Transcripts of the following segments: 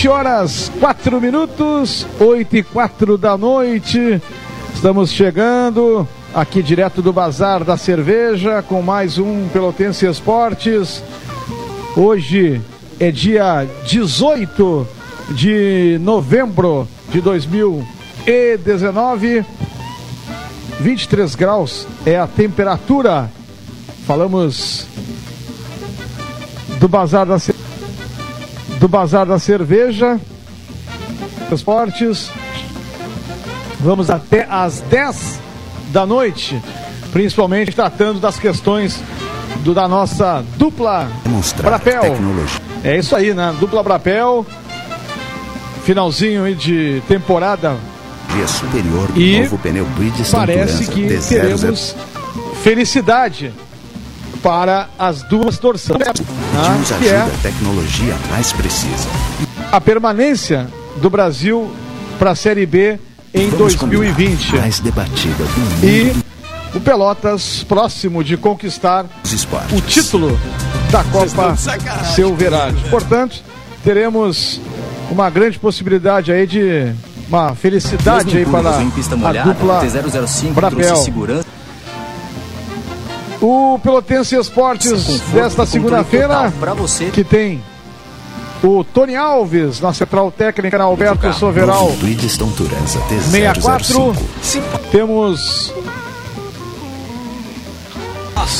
20 horas 4 minutos, 8 e 4 da noite. Estamos chegando aqui direto do Bazar da Cerveja com mais um Pelotense Esportes. Hoje é dia 18 de novembro de 2019. 23 graus é a temperatura. Falamos do Bazar da Cerveja do Bazar da Cerveja, Esportes. Vamos até às 10 da noite, principalmente tratando das questões do, da nossa dupla Brapel. Tecnologia. É isso aí, né? Dupla Brapel. Finalzinho de temporada. Dia superior do e novo pneu Bridgestone parece que teremos felicidade para as duas torcidas. Ah, nos ajuda é a tecnologia mais precisa. A permanência do Brasil para a Série B em Vamos 2020. Mais debatida do mundo. E o Pelotas próximo de conquistar o título da Copa Silverade. Portanto, teremos uma grande possibilidade aí de uma felicidade aí para a dupla Brapel. O Pelotense Esportes desta segunda-feira, que tem o Tony Alves na central técnica na Alberto Soveral. 64. Temos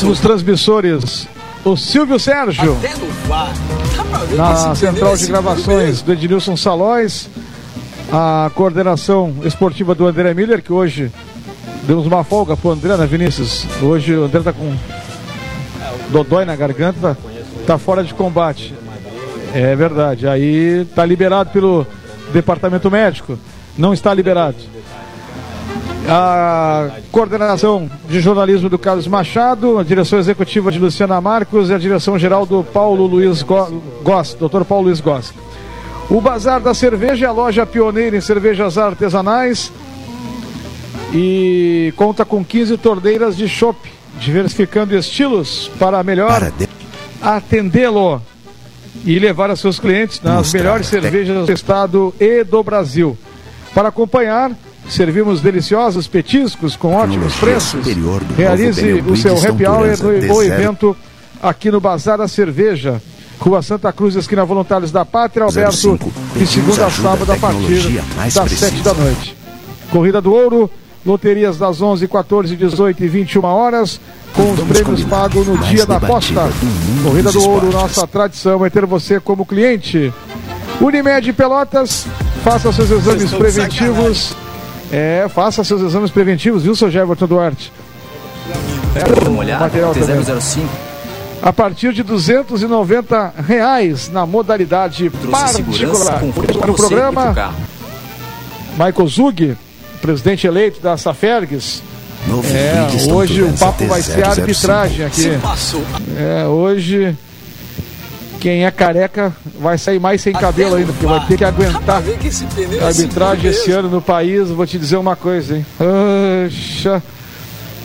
nos transmissores o Silvio Sérgio na central de gravações do Ednilson Salóis, a coordenação esportiva do André Miller, que hoje Demos uma folga pro André, né, Vinícius? Hoje o André tá com dodói na garganta, tá fora de combate. É verdade. Aí tá liberado pelo departamento médico. Não está liberado. A coordenação de jornalismo do Carlos Machado, a direção executiva de Luciana Marcos e a direção geral do Paulo Luiz Goss, doutor Paulo Luiz Goss. O Bazar da Cerveja é a loja pioneira em cervejas artesanais e conta com 15 torneiras de chopp, diversificando estilos para melhor atendê-lo e levar a seus clientes nas melhores cervejas do estado e do Brasil. Para acompanhar, servimos deliciosos petiscos com ótimos preços. Realize o seu happy hour no evento aqui no Bazar da Cerveja. Rua Santa Cruz, esquina Voluntários da Pátria, Alberto, de segunda a sábado a partir das sete da noite. Corrida do Ouro, Loterias das 11, 14, 18 e 21 horas, com os prêmios pagos no dia da aposta. Corrida do Ouro, nossa tradição é ter você como cliente. Unimed Pelotas, faça seus exames preventivos. É, faça seus exames preventivos, viu, seu Everton Duarte? É, uma olhada, material T005. A partir de 290 reais na modalidade Trouxe particular. No programa, Michael Zug presidente eleito da Safergues. É, hoje o papo vai ser arbitragem aqui. É, hoje quem é careca vai sair mais sem cabelo ainda, porque vai ter que aguentar a arbitragem esse ano no país. Vou te dizer uma coisa, hein? Poxa,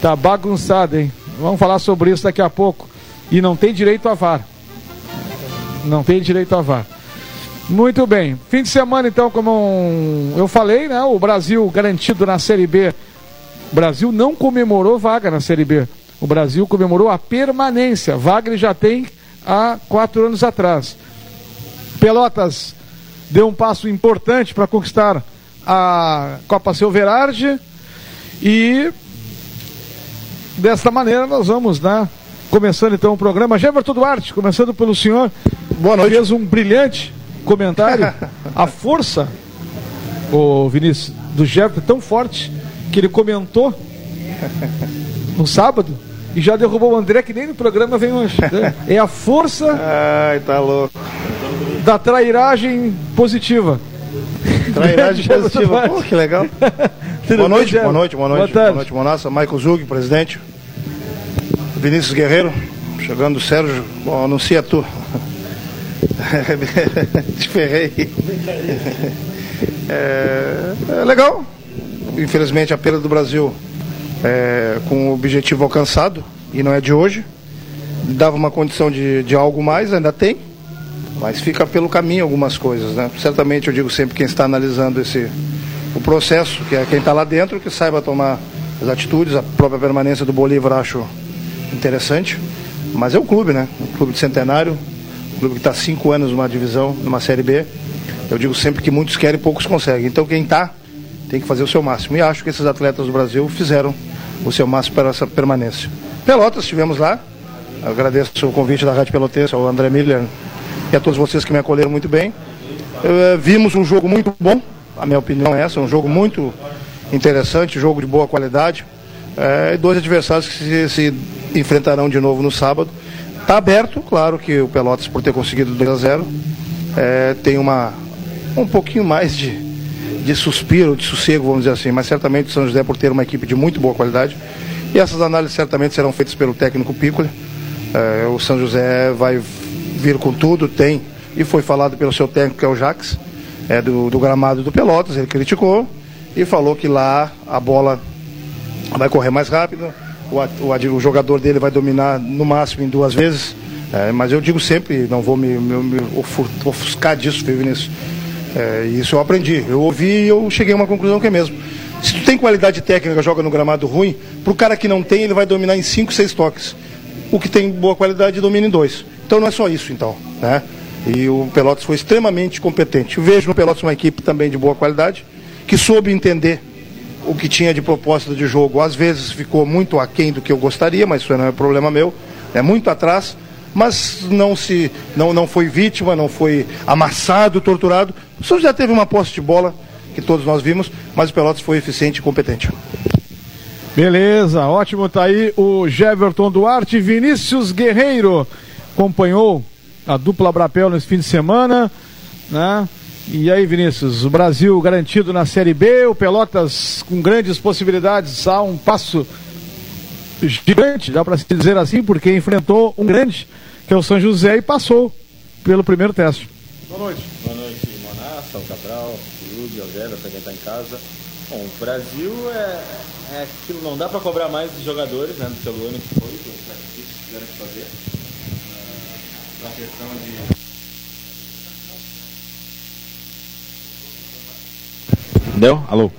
tá bagunçado, hein? Vamos falar sobre isso daqui a pouco. E não tem direito a VAR. Não tem direito a VAR. Muito bem. Fim de semana, então, como eu falei, né? O Brasil garantido na Série B. O Brasil não comemorou vaga na Série B. O Brasil comemorou a permanência. Vaga já tem há quatro anos atrás. Pelotas deu um passo importante para conquistar a Copa Silverarde e desta maneira nós vamos, né? Começando então o programa. Jefferson Duarte, começando pelo senhor. Boa noite. Fez um brilhante comentário, a força, o Vinícius, do Jefferson é tão forte que ele comentou no sábado e já derrubou o André, que nem no programa vem hoje. Né? É a força Ai, tá louco. da trairagem positiva. Trairagem positiva, pô, que legal. boa, noite, boa noite, boa noite, boa, boa noite, Monassa. Michael Zug, presidente. Vinícius Guerreiro, chegando o Sérgio, bom, anuncia tu. Te ferrei. É, é, legal. Infelizmente a perda do Brasil é, com o objetivo alcançado, e não é de hoje. Dava uma condição de, de algo mais, ainda tem, mas fica pelo caminho algumas coisas, né? Certamente eu digo sempre quem está analisando esse o processo, que é quem está lá dentro, que saiba tomar as atitudes, a própria permanência do Bolívar acho interessante, mas é o clube, né? O clube de centenário, um clube que está cinco anos numa divisão, numa série B. Eu digo sempre que muitos querem e poucos conseguem. Então quem está tem que fazer o seu máximo. E acho que esses atletas do Brasil fizeram o seu máximo para essa permanência. Pelotas, estivemos lá. Agradeço o convite da Rádio Pelotense, ao André Miller e a todos vocês que me acolheram muito bem. Uh, vimos um jogo muito bom, a minha opinião é essa, um jogo muito interessante, jogo de boa qualidade. Uh, dois adversários que se, se enfrentarão de novo no sábado. Está aberto, claro que o Pelotas, por ter conseguido 2 a 0 é, tem uma, um pouquinho mais de, de suspiro, de sossego, vamos dizer assim, mas certamente o São José por ter uma equipe de muito boa qualidade. E essas análises certamente serão feitas pelo técnico Piccoli. É, o São José vai vir com tudo, tem, e foi falado pelo seu técnico, que é o Jax, é do, do gramado do Pelotas, ele criticou e falou que lá a bola vai correr mais rápido, o, o, o jogador dele vai dominar no máximo em duas vezes. É, mas eu digo sempre, não vou me, me, me ofuscar disso, Vinícius. É, isso eu aprendi. Eu ouvi e eu cheguei a uma conclusão que é mesmo. Se tu tem qualidade técnica, joga no gramado ruim, para o cara que não tem, ele vai dominar em 5, 6 toques. O que tem boa qualidade domina em dois. Então não é só isso, então. Né? E o Pelotas foi extremamente competente. Eu vejo no Pelotas uma equipe também de boa qualidade, que soube entender o que tinha de proposta de jogo. Às vezes ficou muito aquém do que eu gostaria, mas isso não é problema meu. É muito atrás, mas não se não, não foi vítima, não foi amassado, torturado. O São já teve uma posse de bola que todos nós vimos, mas o Pelotas foi eficiente e competente. Beleza, ótimo, tá aí o Jeverton Duarte, Vinícius Guerreiro acompanhou a dupla Brapel nesse fim de semana, né? E aí, Vinícius, o Brasil garantido na Série B, o Pelotas com grandes possibilidades a um passo gigante, dá para se dizer assim, porque enfrentou um grande, que é o São José, e passou pelo primeiro teste. Boa noite. Boa noite, O Cabral, o Yuri, o Vera, para quem está em casa. Bom, o Brasil é, é aquilo, não dá para cobrar mais dos jogadores, né, do seu ano que foi, que eles tiveram que fazer. Uh, questão de Deu? Alô?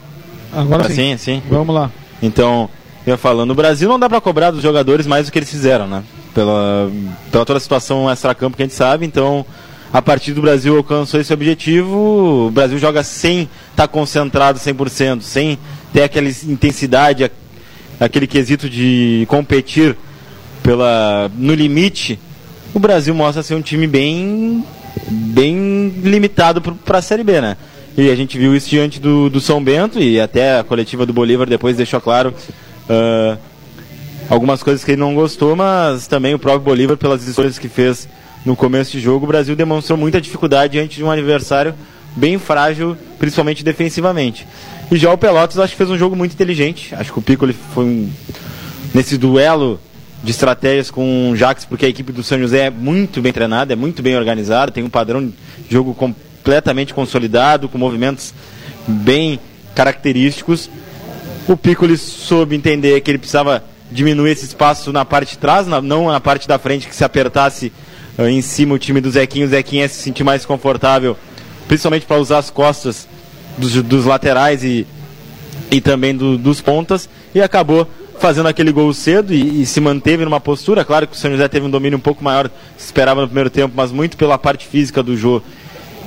Agora sim. sim. sim. Vamos lá. Então, eu ia falando, no Brasil não dá para cobrar dos jogadores mais do que eles fizeram, né? Pela, pela toda a situação extra-campo que a gente sabe, então a partir do Brasil alcançou esse objetivo, o Brasil joga sem estar tá concentrado 100%, sem ter aquela intensidade, aquele quesito de competir pela, no limite, o Brasil mostra ser um time bem, bem limitado para a Série B, né? E a gente viu isso diante do, do São Bento e até a coletiva do Bolívar depois deixou claro uh, algumas coisas que ele não gostou, mas também o próprio Bolívar, pelas escolhas que fez no começo de jogo, o Brasil demonstrou muita dificuldade diante de um adversário bem frágil, principalmente defensivamente. E já o Pelotas acho que fez um jogo muito inteligente. Acho que o Piccoli foi um, nesse duelo de estratégias com o Jax, porque a equipe do São José é muito bem treinada, é muito bem organizada, tem um padrão de jogo completamente consolidado, com movimentos bem característicos. O Piccoli soube entender que ele precisava diminuir esse espaço na parte de trás, não na parte da frente, que se apertasse em cima o time do Zequinho, o Zequinho ia se sentir mais confortável, principalmente para usar as costas dos, dos laterais e, e também do, dos pontas, e acabou fazendo aquele gol cedo e, e, se manteve numa postura. Claro que o São José teve um domínio um pouco maior, se esperava no primeiro tempo, mas muito pela parte física do jogo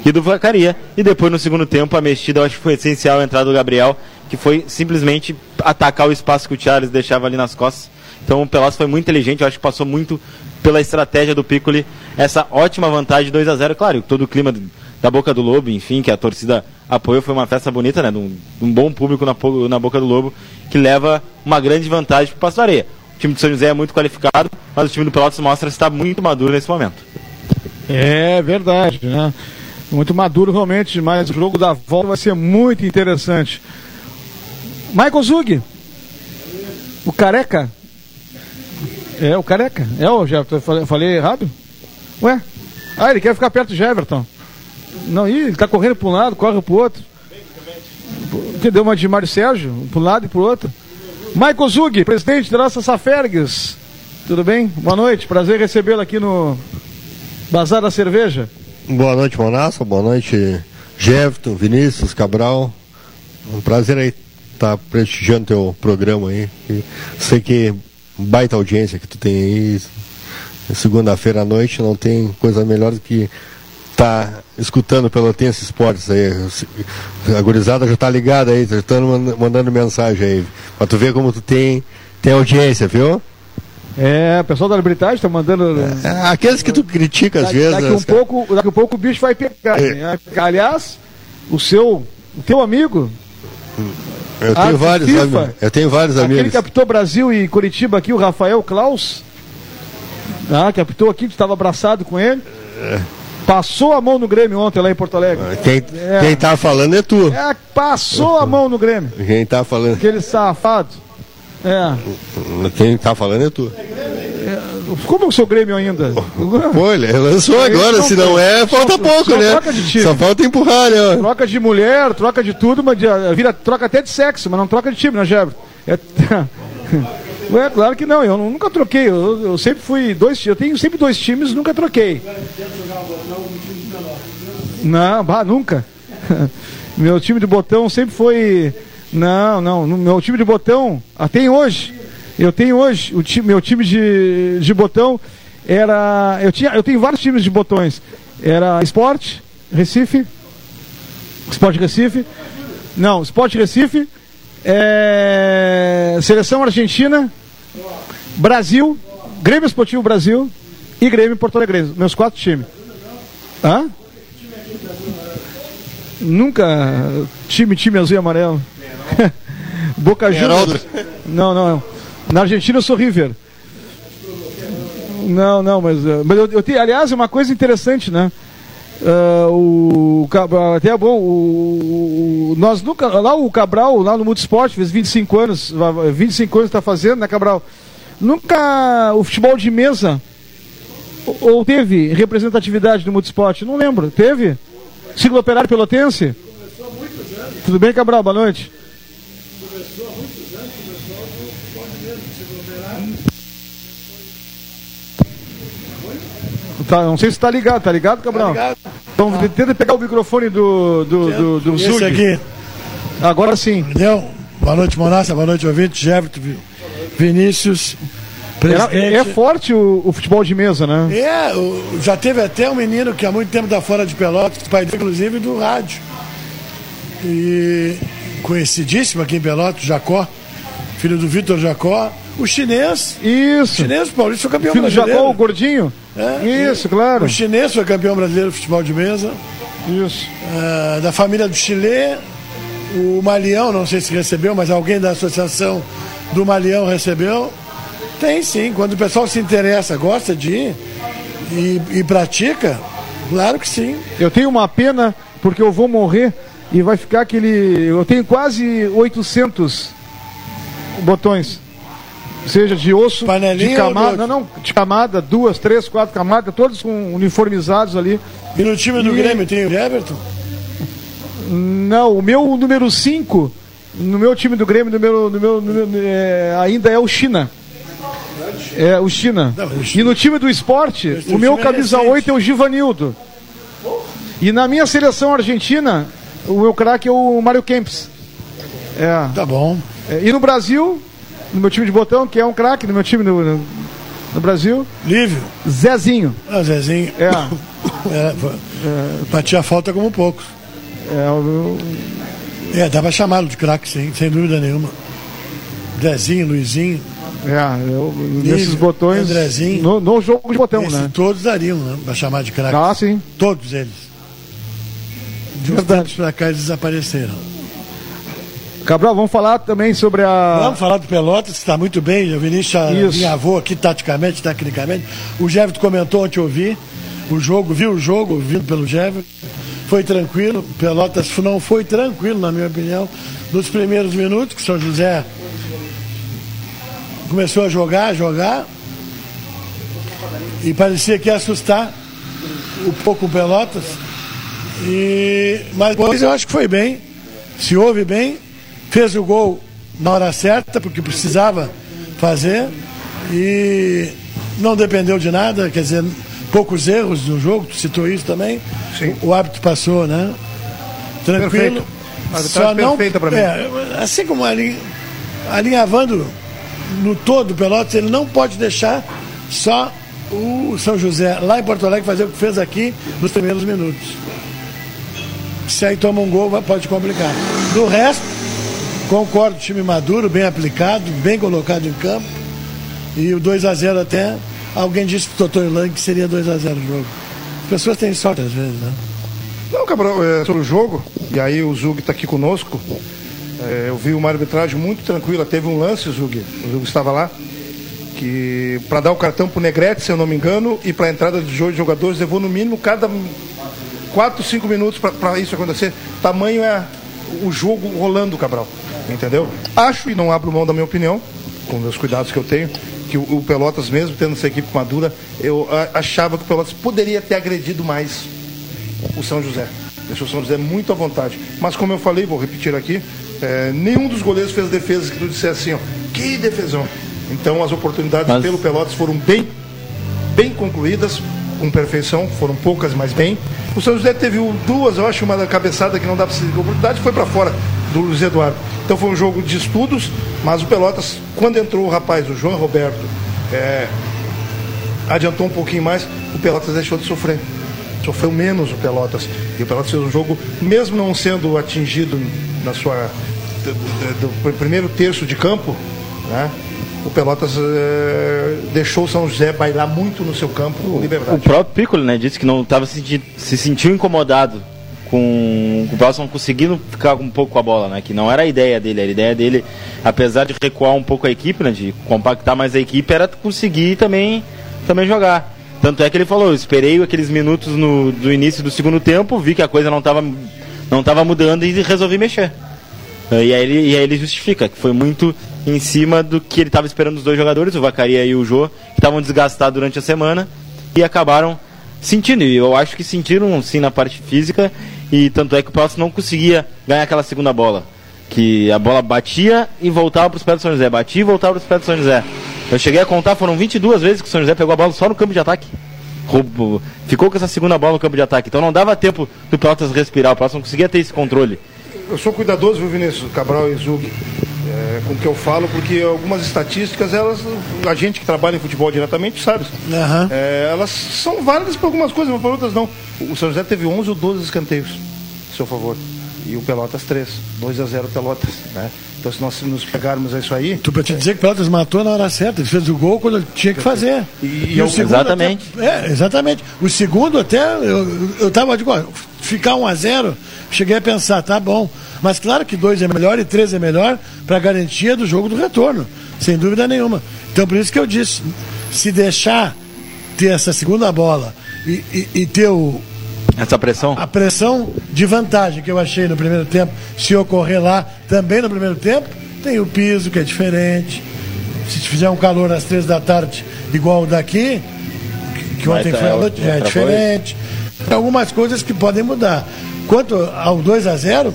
e do Vacaria. E depois no segundo tempo a mexida eu acho que foi essencial a entrada do Gabriel, que foi simplesmente atacar o espaço que o Charles deixava ali nas costas. Então o Pelotas foi muito inteligente, eu acho que passou muito pela estratégia do Piccoli, essa ótima vantagem de 2 a 0 Claro, todo o clima da Boca do Lobo, enfim, que a torcida apoiou, foi uma festa bonita, né? De um, de um bom público na, na Boca do Lobo, que leva uma grande vantagem para o Passo Areia. O time do São José é muito qualificado, mas o time do Pelotas mostra está muito maduro nesse momento. É verdade, né? muito maduro realmente, mas o jogo da volta vai ser muito interessante. Michael Zug, o careca. É, o careca. É, o já falei, falei errado? Ué? Ah, ele quer ficar perto de Everton. Não, ih, ele tá correndo para um lado, corre para o outro. Que deu uma de Mário Sérgio, para um lado e para o outro. Michael Zug, presidente da nossa Safergues. Tudo bem? Boa noite, prazer recebê-lo aqui no Bazar da Cerveja. Boa noite, Monassa. Boa noite, Jefferson, Vinícius, Cabral. Um prazer aí estar tá prestigiando teu programa aí. sei que baita audiência que tu tem aí. Segunda-feira à noite não tem coisa melhor do que tá escutando Pelotense Esportes aí. A gurizada já tá ligada aí, já estão mandando mensagem aí. Pra tu ver como tu tem, tem audiência, viu? É, o pessoal da arbitragem está mandando. É, aqueles que tu critica às daqui, vezes. Daqui um, pouco, daqui um pouco o bicho vai pegar. É. Aliás, o seu. O teu amigo. Eu tenho vários amigos. Eu tenho vários aquele amigos. Aquele que apitou Brasil e Curitiba aqui, o Rafael Klaus. Ah, que apitou aqui, que estava abraçado com ele. É. Passou a mão no Grêmio ontem lá em Porto Alegre. Quem, é. quem tá falando é tu. É, passou a mão no Grêmio. Quem tá falando. Aquele safado. É. Quem tá falando é tu. É, como é o seu Grêmio ainda? Pô, ele lançou agora, não, se não é, falta só, pouco, só né? Troca de time. Só falta empurrar, né? Troca de mulher, troca de tudo, mas vira, troca até de sexo, mas não troca de time, né, Gebro? É, é claro que não, eu nunca troquei, eu, eu, sempre fui dois, eu tenho sempre dois times, nunca troquei. Não, bah, nunca. Meu time de botão sempre foi. Não, não, meu time de botão, até hoje. Eu tenho hoje, o time, meu time de, de botão era. Eu, tinha, eu tenho vários times de botões. Era Esporte, Recife. Esporte Recife. Não, Esporte Recife. É, Seleção Argentina. Brasil. Grêmio Esportivo Brasil. E Grêmio Porto Alegre. Meus quatro times. Hã? Nunca time, time azul e amarelo. Boca Juniors. Não, não, não. Na Argentina eu sou River. Não, não, mas, uh, mas eu, eu tenho, aliás, é uma coisa interessante, né? Uh, o, até é bom, o, o, nós nunca, lá o Cabral, lá no Multisport, fez 25 anos, 25 anos está fazendo, né, Cabral? Nunca o futebol de mesa ou teve representatividade no Multisport? Não lembro, teve? Ciclo Operário Pelotense? Tudo bem, Cabral? Boa noite. Tá, não sei se está ligado, tá ligado, Cabral? Tá ligado. Então ah. tenta pegar o microfone do, do, do, do Esse aqui. Agora sim. Entendeu? Boa noite, Monassa, boa noite, ouvinte, Jefferson, Vinícius. É, é, forte o, o, futebol de mesa, né? É, o, já teve até um menino que há muito tempo está fora de Pelotas, pai dele, inclusive, do rádio. E conhecidíssimo aqui em Pelotas, Jacó, filho do Vitor Jacó. O chinês. Isso. O chinês, o Paulista foi campeão filho brasileiro. Filho do Jacó, o gordinho. É, Isso, claro. O chinês foi campeão brasileiro de futebol de mesa. Isso. Uh, da família do Chile, o Malião, não sei se recebeu, mas alguém da associação do Malião recebeu. Tem sim, quando o pessoal se interessa, gosta de ir e, e pratica, claro que sim. Eu tenho uma pena porque eu vou morrer e vai ficar aquele. Eu tenho quase 800 botões. Seja de osso, Panelinha de camada, não, não, de camada, duas, três, quatro camadas, todos com uniformizados ali. E no time do e... Grêmio tem o Everton? Não, o meu número 5, no meu time do Grêmio, no meu, no meu, no meu é, ainda é o China. É, o China. Não, o China. E no time do esporte, o meu camisa é 8 é o Givanildo. E na minha seleção argentina, o meu craque é o Mário Kempis. É. Tá bom. É, e no Brasil, no meu time de botão, que é um craque no meu time no, no, no, Brasil. Lívio. Zezinho. Ah, Zezinho. É. é, é. Batia falta como poucos. É, o... é dá pra chamá-lo de craque, sim, sem dúvida nenhuma. Zezinho, Luizinho. É, eu, nesses botões. Andrezinho. No, no, jogo de botão, né? Todos dariam, né? Pra chamar de craque. Ah, sim. Todos eles. De uns tempos pra cá eles desapareceram. Cabral, vamos falar também sobre a. Vamos falar do Pelotas, que está muito bem. O Vinícius me avô aqui, taticamente, tecnicamente. O Jefferson comentou ontem, eu vi o jogo, viu o jogo, vindo pelo Jefferson. Foi tranquilo. Pelotas não foi tranquilo, na minha opinião, nos primeiros minutos, que São José começou a jogar, jogar. E parecia que ia assustar. o pouco Pelotas. E, mas depois eu acho que foi bem, se houve bem, fez o gol na hora certa, porque precisava fazer, e não dependeu de nada, quer dizer, poucos erros no jogo, tu citou isso também. Sim. O, o árbitro passou, né? Tranquilo. Só não, pra mim. É, assim como ali, alinhavando no todo o Pelotas, ele não pode deixar só o São José lá em Porto Alegre fazer o que fez aqui nos primeiros minutos. Se aí toma um gol, pode complicar. Do resto, concordo, time maduro, bem aplicado, bem colocado em campo. E o 2 a 0 até, alguém disse que o Totó Lang seria 2 a 0 o jogo. As pessoas têm sorte às vezes, né? Não, Cabral, é, sobre o jogo, e aí o Zug está aqui conosco. É, eu vi uma arbitragem muito tranquila. Teve um lance, Zug, o Zug estava lá, que para dar o cartão para o Negrete, se eu não me engano, e para a entrada de jogadores, levou no mínimo cada 4, 5 minutos para isso acontecer. Tamanho é o jogo rolando, Cabral. Entendeu? Acho, e não abro mão da minha opinião, com os cuidados que eu tenho, que o, o Pelotas, mesmo tendo essa equipe madura, eu a, achava que o Pelotas poderia ter agredido mais o São José. Deixou o São José muito à vontade. Mas como eu falei, vou repetir aqui, é, nenhum dos goleiros fez defesas que tu dissesse assim, ó, que defesão. Então as oportunidades mas... pelo Pelotas foram bem, bem concluídas, com perfeição, foram poucas, mas bem. O São José teve duas, eu acho, uma da cabeçada que não dá para ser oportunidade, foi para fora do Luiz Eduardo. Então foi um jogo de estudos, mas o Pelotas, quando entrou o rapaz, o João Roberto, é, adiantou um pouquinho mais, o Pelotas deixou de sofrer sofreu menos o Pelotas. E o Pelotas fez um jogo, mesmo não sendo atingido na sua do, do, do primeiro terço de campo, né? O Pelotas é, deixou o São José bailar muito no seu campo com liberdade. O próprio Piccolo né, disse que não estava se, se sentiu incomodado com o Pelotas não conseguindo ficar um pouco com a bola, né? Que não era a ideia dele. A ideia dele, apesar de recuar um pouco a equipe, né? De compactar mais a equipe, era conseguir também, também jogar. Tanto é que ele falou, esperei aqueles minutos no, do início do segundo tempo, vi que a coisa não estava não tava mudando e resolvi mexer. E aí, ele, e aí ele justifica que foi muito em cima do que ele estava esperando dos dois jogadores, o Vacaria e o Jô, que estavam desgastados durante a semana e acabaram sentindo. E eu acho que sentiram sim na parte física e tanto é que o Pelotas não conseguia ganhar aquela segunda bola. Que a bola batia e voltava para os pés do São José, batia e voltava para os pés do São José. Eu cheguei a contar, foram 22 vezes que o São José pegou a bola só no campo de ataque. Ficou com essa segunda bola no campo de ataque. Então não dava tempo do Pelotas respirar, o Pelotas não conseguia ter esse controle. Eu sou cuidadoso, viu, Vinícius Cabral e Zug, é, com o que eu falo, porque algumas estatísticas, elas, a gente que trabalha em futebol diretamente sabe. Uhum. É, elas são válidas para algumas coisas, mas para outras não. O São José teve 11 ou 12 escanteios, a seu favor. E o Pelotas 3. 2 a 0 Pelotas, né? Então, se nós nos pegarmos a isso aí. Tu para te dizer que o Pelotas matou na hora certa, ele fez o gol quando tinha que fazer. E, e, e o segundo exatamente. Até, é, exatamente. O segundo até, eu, eu tava, ó, ficar 1 a 0 cheguei a pensar, tá bom. Mas claro que 2 é melhor e 3 é melhor para garantia do jogo do retorno, sem dúvida nenhuma. Então, por isso que eu disse, se deixar ter essa segunda bola e, e, e ter o, essa pressão? A pressão de vantagem que eu achei no primeiro tempo, se ocorrer lá também no primeiro tempo, tem o piso que é diferente. Se fizer um calor às três da tarde igual o daqui, que ontem foi a noite, é diferente. Tem algumas coisas que podem mudar. Quanto ao 2 a 0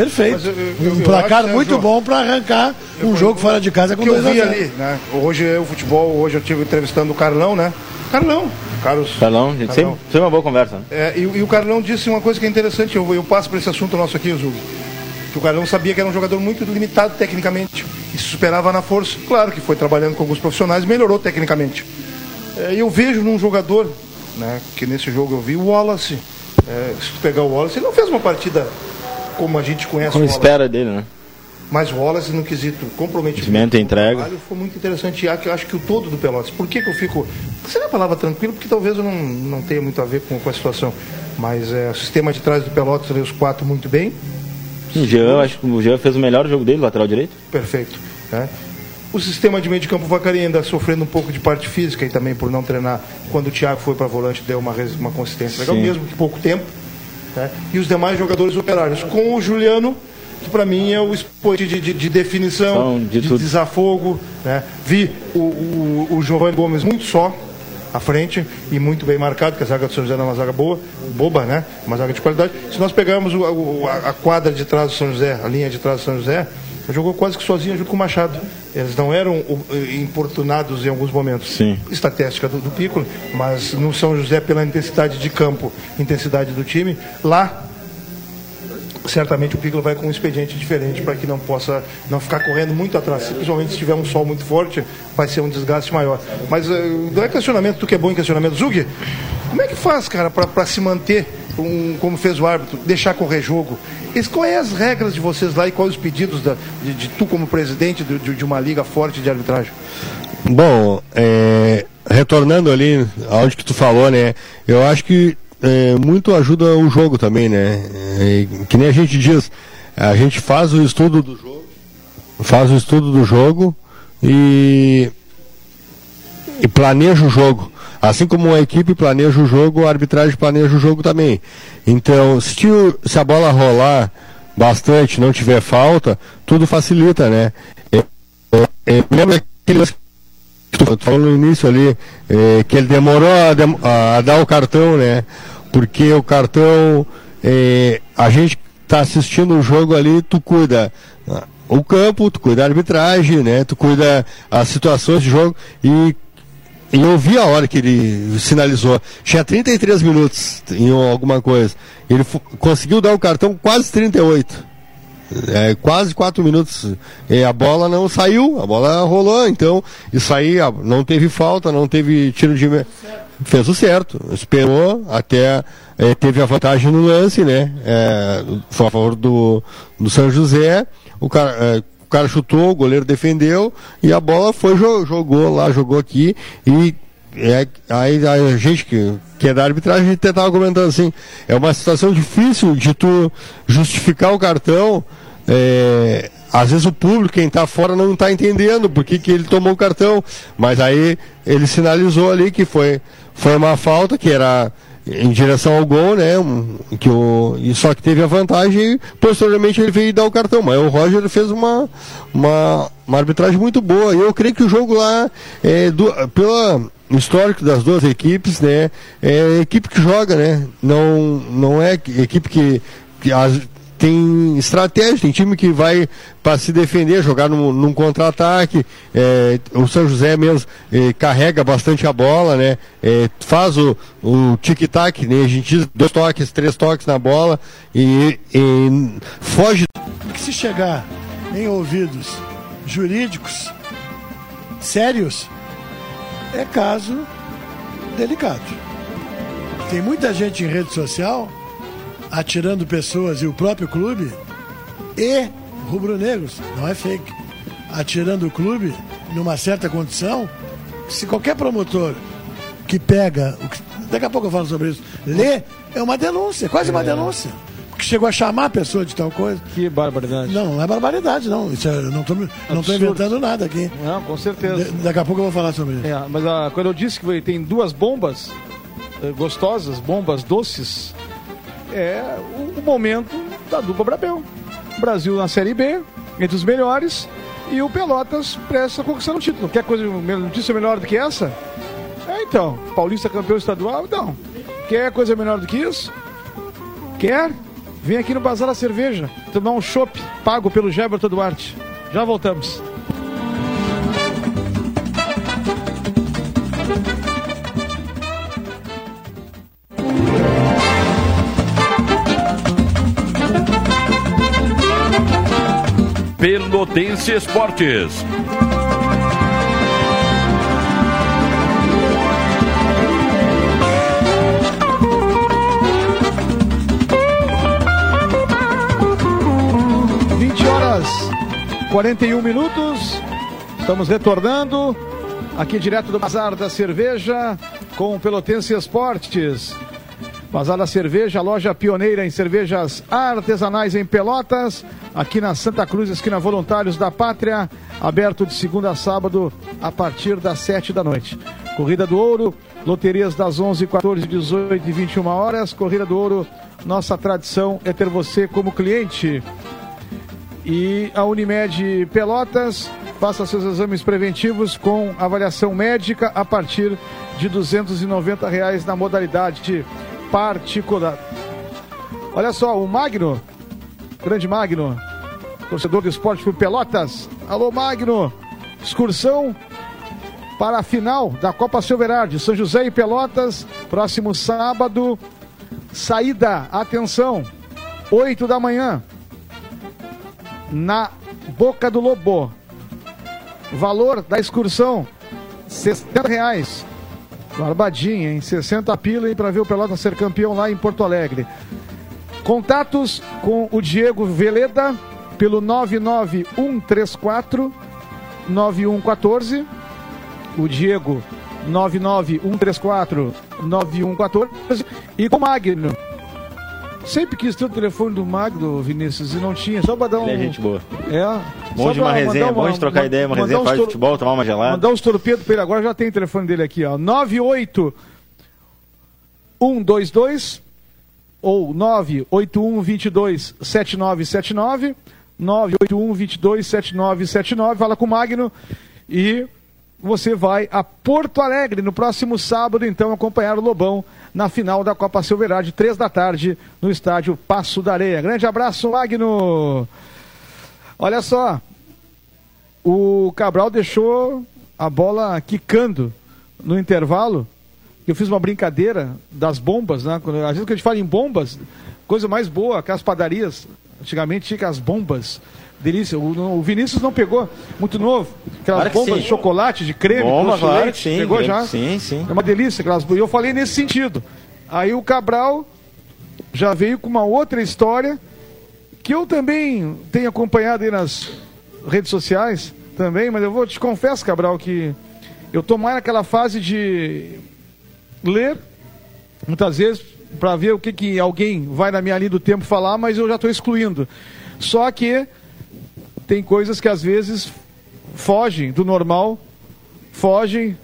perfeito. Eu, eu, um placar muito bom para arrancar um eu, jogo fora de casa com 2 a 0 ali, né? Hoje o futebol, hoje eu estive entrevistando o Carlão, né? Carlão, Carlos. Carlão, Carlão. Sempre, sempre uma boa conversa. Né? É, e, e, o Carlão disse uma coisa que é interessante, eu, eu passo para esse assunto nosso aqui, Zul. Que o Carlão sabia que era um jogador muito limitado tecnicamente e se superava na força. Claro que foi trabalhando com alguns profissionais, melhorou tecnicamente. É, e eu vejo num jogador, né, que nesse jogo eu vi, o Wallace. É, se tu pegar o Wallace, ele não fez uma partida como a gente conhece como o Wallace. espera dele, né? Mas o Wallace, no quesito comprometimento, e entrega. Trabalho, foi muito interessante. Eu acho que o todo do Pelotas. Por que, que eu fico. Seria a palavra tranquilo, porque talvez eu não, não tenha muito a ver com, com a situação. Mas é, o sistema de trás do Pelotas, os quatro muito bem. O Jean, acho que o Jean fez o melhor jogo dele, lateral direito. Perfeito. Né? O sistema de meio de campo Vacaria ainda sofrendo um pouco de parte física e também por não treinar. Quando o Thiago foi para volante, deu uma, uma consistência legal, Sim. mesmo que pouco tempo. Né? E os demais jogadores operários. Com o Juliano que para mim é o expoente de, de, de definição, de, de desafogo. Né? Vi o, o, o Giovanni Gomes muito só, à frente e muito bem marcado, que a zaga do São José não é uma zaga boa, boba, né? Uma zaga de qualidade. Se nós pegarmos o, o, a quadra de trás do São José, a linha de trás do São José, jogou quase que sozinho junto com o Machado. Eles não eram importunados em alguns momentos. Sim. Estatística do, do Piccolo, mas no São José, pela intensidade de campo, intensidade do time, lá certamente o Piccolo vai com um expediente diferente para que não possa não ficar correndo muito atrás. Principalmente se tiver um sol muito forte, vai ser um desgaste maior. Mas uh, não é questionamento, tu que é bom em questionamento. Zug, como é que faz, cara, para se manter um, como fez o árbitro, deixar correr jogo? Esse, quais é as regras de vocês lá e quais os pedidos da, de, de, tu como presidente de, de, uma liga forte de arbitragem? Bom, é, retornando ali aonde que tu falou, né? Eu acho que é, muito ajuda o jogo também, né? É, que nem a gente diz, a gente faz o estudo do jogo, faz o estudo do jogo e, e planeja o jogo. Assim como a equipe planeja o jogo, a arbitragem planeja o jogo também. Então, se, se a bola rolar bastante, não tiver falta, tudo facilita, né? É, é, lembra aquele falou no início ali, é, que ele demorou a, a, dar o cartão, né? Porque o cartão, é, a gente está assistindo o jogo ali, tu cuida o campo, tu cuida a arbitragem, né? Tu cuida as situações de jogo e e eu vi a hora que ele sinalizou. Tinha 33 minutos em alguma coisa. Ele conseguiu dar o cartão quase 38. É, quase 4 minutos. E a bola não saiu, a bola rolou, então isso aí não teve falta, não teve tiro de. Fez o certo. Esperou até. É, teve a vantagem no lance, né? É, a favor do, do São José. O cara é, o cara chutou, o goleiro defendeu e a bola foi, jogou lá, jogou aqui e é, aí a gente que, que é da arbitragem, a gente estava comentando assim, é uma situação difícil de tu justificar o cartão. É, às vezes o público, quem está fora, não está entendendo por que, que ele tomou o cartão. Mas aí ele sinalizou ali que foi, foi uma falta, que era em direção ao gol, né? Que o, e só que teve a vantagem e posteriormente ele veio dar o cartão. Mas o Roger fez uma, uma, uma arbitragem muito boa. Eu creio que o jogo lá, é, do, pela histórico das duas equipes, né? É equipe que joga, né? Não, não é equipe que, que as, tem estratégia, tem time que vai para se defender, jogar num, num contra-ataque. É, o São José mesmo é, carrega bastante a bola, né? É, faz o, o tic-tac, né? A gente diz dois toques, três toques na bola e, e foge. Que se chegar em ouvidos jurídicos sérios, é caso delicado. Tem muita gente em rede social atirando pessoas e o próprio clube e rubro-negros, não é fake, atirando o clube numa certa condição, se qualquer promotor que pega, daqui a pouco eu falo sobre isso, lê, é uma denúncia, quase é. uma denúncia. Porque chegou a chamar a pessoa de tal coisa. Que barbaridade. Não, não é barbaridade, não. Isso é, não estou não tô inventando nada aqui. Não, com certeza. Daqui a pouco eu vou falar sobre isso. É, mas a, quando eu disse que tem duas bombas eh, gostosas, bombas doces, é o, o momento da dupla Brabel. Brasil na Série B, entre os melhores, e o Pelotas presta conquistando o título. Quer coisa, notícia melhor do que essa? É, então, Paulista campeão estadual, então. Quer coisa melhor do que isso? Quer? Vem aqui no Bazar da Cerveja, tomar um chopp pago pelo Geberton Duarte. Já voltamos. Pelotense Esportes. Horas 41 minutos. Estamos retornando aqui direto do Bazar da Cerveja com Pelotense Esportes. Bazar da Cerveja, loja pioneira em cervejas artesanais em Pelotas, aqui na Santa Cruz, esquina Voluntários da Pátria, aberto de segunda a sábado a partir das sete da noite. Corrida do Ouro, loterias das 11, 14, 18 e 21 horas. Corrida do Ouro, nossa tradição é ter você como cliente. E a Unimed Pelotas Faça seus exames preventivos com avaliação médica a partir de 290 reais na modalidade particular. Olha só, o Magno, grande Magno, torcedor do esporte por Pelotas. Alô, Magno, excursão para a final da Copa Silverard, São José e Pelotas, próximo sábado. Saída, atenção, 8 da manhã, na Boca do Lobo. Valor da excursão, 60 reais. Barbadinha, hein? 60 pila para ver o Pelotas ser campeão lá em Porto Alegre. Contatos com o Diego Veleda pelo 99134 9114. O Diego 99134 9114 e com o Magno Sempre quis ter o telefone do Magno, Vinícius, e não tinha, só pra dar um. Ele é gente boa. É. Bom de uma resenha, bom de trocar ideia, uma resenha, faz futebol, tomar uma gelada. Mandar uns torpedos pra ele agora, já tem o telefone dele aqui, ó. 98122 ou 981 22 7979 981 22 7979 fala com o Magno e você vai a Porto Alegre no próximo sábado, então, acompanhar o Lobão na final da Copa Silverade, três da tarde, no estádio Passo da Areia. Grande abraço, Magno! Olha só, o Cabral deixou a bola quicando no intervalo. Eu fiz uma brincadeira das bombas, né? Às vezes que a gente fala em bombas, coisa mais boa, que as padarias, antigamente tinha as bombas delícia. O, o, Vinícius não pegou, muito novo. Aquelas claro bombas sim. de chocolate, de creme, Bomba, claro, leite, sim, pegou já? Sim, sim. É uma delícia aquelas E eu falei nesse sentido. Aí o Cabral já veio com uma outra história que eu também tenho acompanhado aí nas redes sociais também, mas eu vou te confesso, Cabral, que eu tô mais naquela fase de ler muitas vezes para ver o que, que alguém vai na minha linha do tempo falar, mas eu já estou excluindo. Só que tem coisas que às vezes fogem do normal, fogem.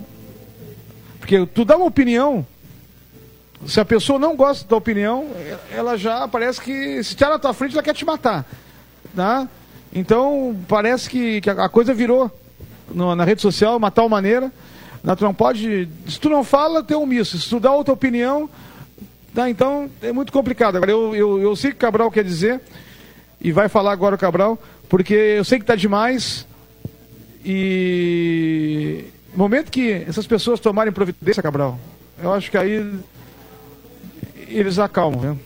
Porque tu dá uma opinião, se a pessoa não gosta da opinião, ela já parece que se tiver na tua frente, ela quer te matar. Tá? Então, parece que, que a coisa virou no, na rede social, uma tal maneira. Né, tu não pode. Se tu não fala, tem omisso. Se tu dá outra opinião, tá, então é muito complicado. Agora, eu, eu, eu sei o que o Cabral quer dizer, e vai falar agora o Cabral porque eu sei que está demais e no momento que essas pessoas tomarem providência, Cabral, eu acho que aí eles acalmam, né?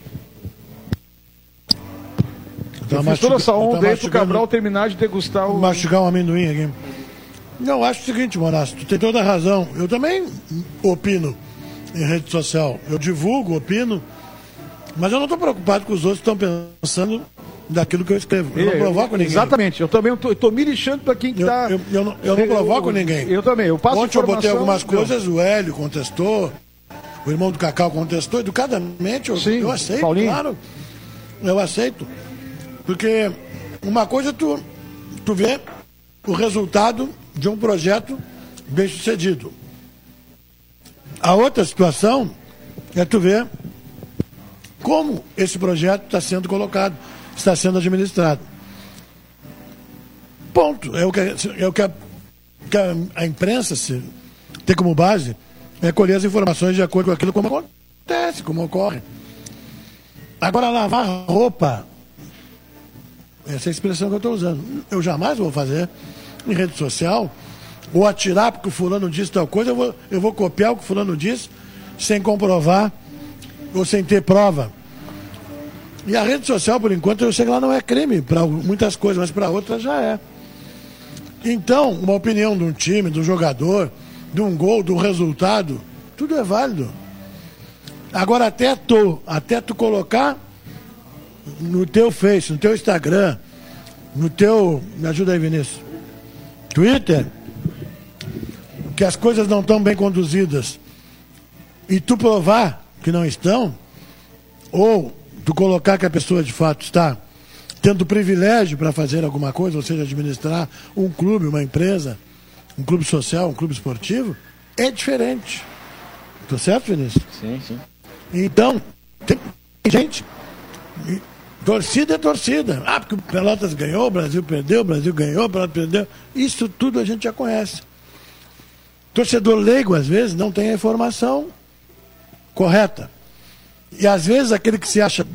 Eu fiz toda essa onda aí pro Cabral terminar de degustar o... Mastigar um amendoim aqui. Não, acho o seguinte, Morato, tu tem toda a razão. Eu também opino em rede social. Eu divulgo, opino, mas eu não estou preocupado com os outros que estão pensando daquilo que eu escrevo. Eu, não provoco ninguém. Exatamente. Eu também estou me lixando para quem está. Eu, eu, não, eu não provoco ninguém. Eu também. Eu passo Ontem eu botei algumas coisas, o Hélio contestou, o irmão do Cacau contestou, educadamente eu, Sim, eu aceito, Paulinho. claro. Eu aceito. Porque uma coisa tu, tu vê o resultado de um projeto bem sucedido. A outra situação é tu ver como esse projeto está sendo colocado está sendo administrado. Ponto. É o que, é o que, a, que a, a, imprensa se, tem como base é colher as informações de acordo com aquilo como acontece, como ocorre. Agora, lavar roupa, essa é a expressão que eu estou usando. Eu jamais vou fazer em rede social, ou atirar porque o fulano disse tal coisa, eu vou, eu vou copiar o que o fulano disse, sem comprovar ou sem ter prova. E a rede social, por enquanto, eu sei que ela não é crime para muitas coisas, mas para outras já é. Então, uma opinião de um time, do jogador, de um gol, do resultado, tudo é válido. Agora, até tu, até tu colocar no teu Face, no teu Instagram, no teu. Me ajuda aí, Vinícius. Twitter, que as coisas não estão bem conduzidas e tu provar que não estão, ou tu colocar que a pessoa de fato está tendo privilégio para fazer alguma coisa, ou seja, administrar um clube, uma empresa, um clube social, um clube esportivo, é diferente. Tá certo, Vinícius? Sim, sim. Então, tem gente Torcida é torcida. Ah, porque o Pelotas ganhou, o Brasil perdeu, o Brasil ganhou, o Pelotas perdeu. Isso tudo a gente já conhece. Torcedor leigo, às vezes, não tem a informação correta. E às vezes aquele que se acha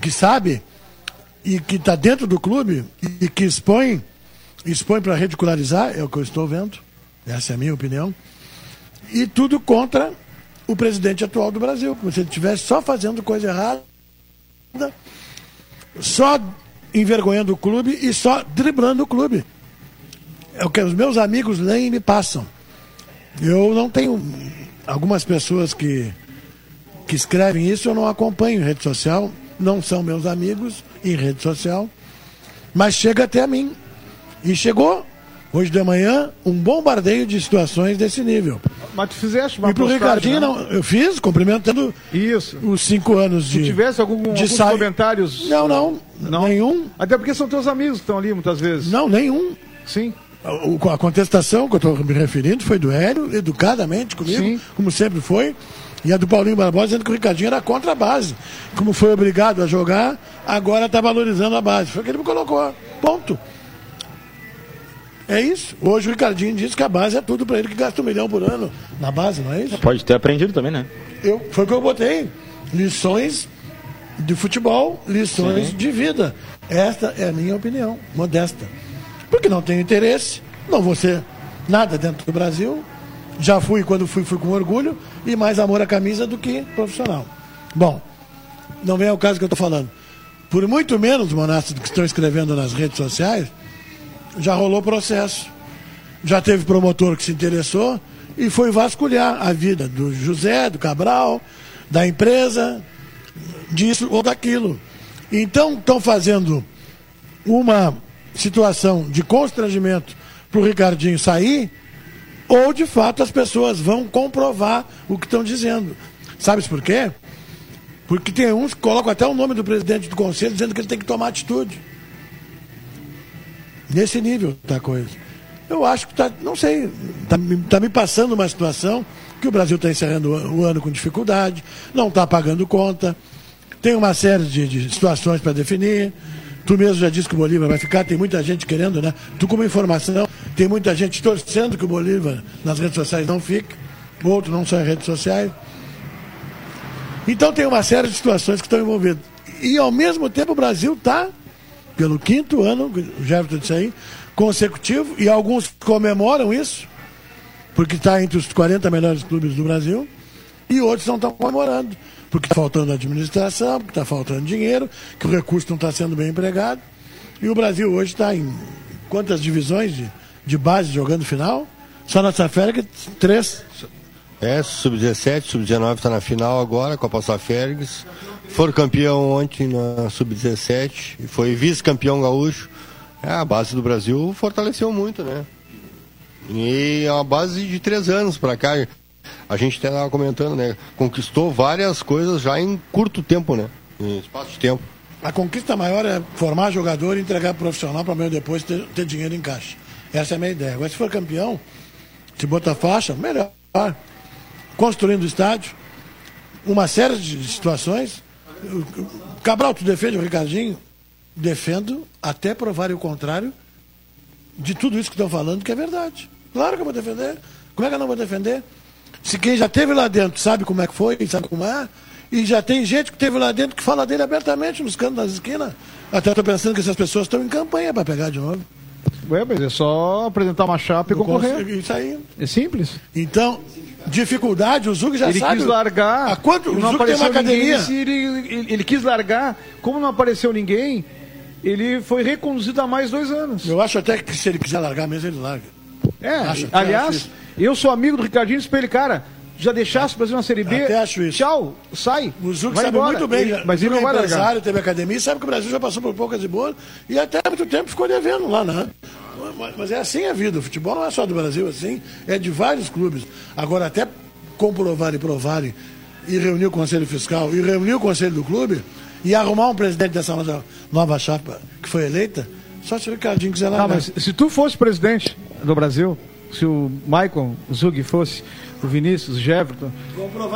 que sabe e que está dentro do clube e que expõe, expõe para ridicularizar, é o que eu estou vendo, essa é a minha opinião, e tudo contra o presidente atual do Brasil, como se ele estivesse só fazendo coisa errada, só envergonhando o clube e só driblando o clube. É o que os meus amigos e me passam. Eu não tenho algumas pessoas que, que escrevem isso, eu não acompanho em rede social, não são meus amigos em rede social, mas chega até a mim. E chegou hoje de manhã um bombardeio de situações desse nível. Mas tu fizeste uma E pro Ricardinho, né? não, eu fiz, cumprimentando Isso. os cinco anos de. Se tivesse algum, de alguns comentários. Não, não, Não? Nenhum. Até porque são teus amigos que estão ali muitas vezes. Não, nenhum. Sim. O- A contestação que eu estou me referindo foi do Hélio, educadamente comigo, Sim. como sempre foi. E a do Paulinho Barbosa dizendo que o Ricardinho era contra a base. Como foi obrigado a jogar, agora está valorizando a base. Foi o que ele me colocou. Ponto. É isso. Hoje o Ricardinho disse que a base é tudo para ele, que gasta um milhão por ano na base, não é isso? Pode ter aprendido também, né? Eu, foi o que eu botei. Lições de futebol, lições de vida. Esta é a minha opinião, modesta. Porque não tenho interesse, não vou ser nada dentro do Brasil. Já fui, quando fui, fui com orgulho e mais amor à camisa do que profissional. Bom, não vem ao caso que eu estou falando. Por muito menos, monastas que estão escrevendo nas redes sociais, já rolou processo. Já teve promotor que se interessou e foi vasculhar a vida do José, do Cabral, da empresa, disso ou daquilo. Então estão fazendo uma situação de constrangimento para o Ricardinho sair, ou de fato as pessoas vão comprovar o que estão dizendo. Sabes por quê? Porque tem uns que colocam até o nome do presidente do conselho dizendo que ele tem que tomar atitude. Nesse nível da coisa. Eu acho que está, não sei, está tá me passando uma situação que o Brasil está encerrando o ano com dificuldade, não está pagando conta, tem uma série de, de situações para definir. Tu mesmo já disse que o Bolívar vai ficar, tem muita gente querendo, né? Tu, como informação, tem muita gente torcendo que o Bolívar nas redes sociais não fique, outro não em redes sociais. Então tem uma série de situações que estão envolvidas. E ao mesmo tempo o Brasil está, pelo quinto ano, o Jefferson disse aí, consecutivo, e alguns comemoram isso, porque está entre os 40 melhores clubes do Brasil, e outros não estão comemorando, porque está faltando administração, porque está faltando dinheiro, que o recurso não está sendo bem empregado. E o Brasil hoje está em quantas divisões de, de base jogando final? Só nessa férias, três. É, sub-17, sub-19 está na final agora, Copa Saférgues. Foram campeão ontem na sub-17 e foi vice-campeão gaúcho. É, a base do Brasil fortaleceu muito, né? E é uma base de três anos para cá. A gente até estava comentando, né? Conquistou várias coisas já em curto tempo, né? Em espaço de tempo. A conquista maior é formar jogador e entregar pro profissional para meio depois ter, ter dinheiro em caixa. Essa é a minha ideia. Agora, se for campeão, se botar faixa, melhor. Construindo o estádio, uma série de situações. Cabral, tu defende o Ricardinho? Defendo até provarem o contrário de tudo isso que estão falando, que é verdade. Claro que eu vou defender. Como é que eu não vou defender? Se quem já esteve lá dentro sabe como é que foi, sabe como é, e já tem gente que esteve lá dentro que fala dele abertamente nos cantos das esquinas. Até estou pensando que essas pessoas estão em campanha para pegar de novo. Ué, mas é só apresentar uma chapa e concorrer. Isso aí. É simples. Então, dificuldade, o Zug já ele sabe. quis largar. Há quanto? O Zug tem uma ninguém. academia. Se ele, ele, ele quis largar, como não apareceu ninguém, ele foi reconduzido há mais dois anos. Eu acho até que se ele quiser largar mesmo, ele larga. É, Acho- aliás. Eu sou amigo do Ricardinho, disse pra ele, cara, já deixasse o Brasil na Série B? Até acho isso. Tchau, sai. O vai sabe embora. muito bem, Ele- mas ele não vai largar. teve academia, e sabe que o Brasil já passou por poucas e boas e até muito tempo ficou devendo lá, né? Mas, é assim a vida, o futebol não é só do Brasil, é assim, é de vários clubes. Agora, até comprovar e provarem e reunir o Conselho Fiscal e reunir o Conselho do clube e arrumar um presidente dessa nova, nova chapa que foi eleita, só se o Ricardinho quiser Tá, largar. mas se tu fosse presidente do Brasil, se o Michael Zug fosse, o Vinícius, o Jefferson,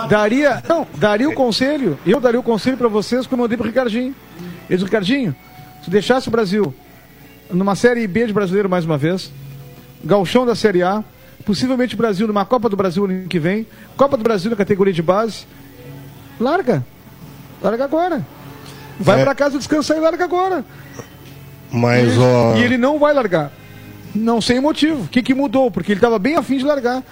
daria, não, daria o conselho, eu daria o conselho pra vocês que eu mandei pro Ricardinho. Ele disse, Ricardinho, se deixasse o Brasil numa Série B de brasileiro mais uma vez, galchão da Série A, possivelmente o Brasil numa Copa do Brasil ano que vem, Copa do Brasil na categoria de base, larga. Larga agora. Vai é. para casa descansar e larga agora. Mas, ó... E ele não vai largar. Não sei o motivo. O que, que mudou? Porque ele estava bem afim de largar.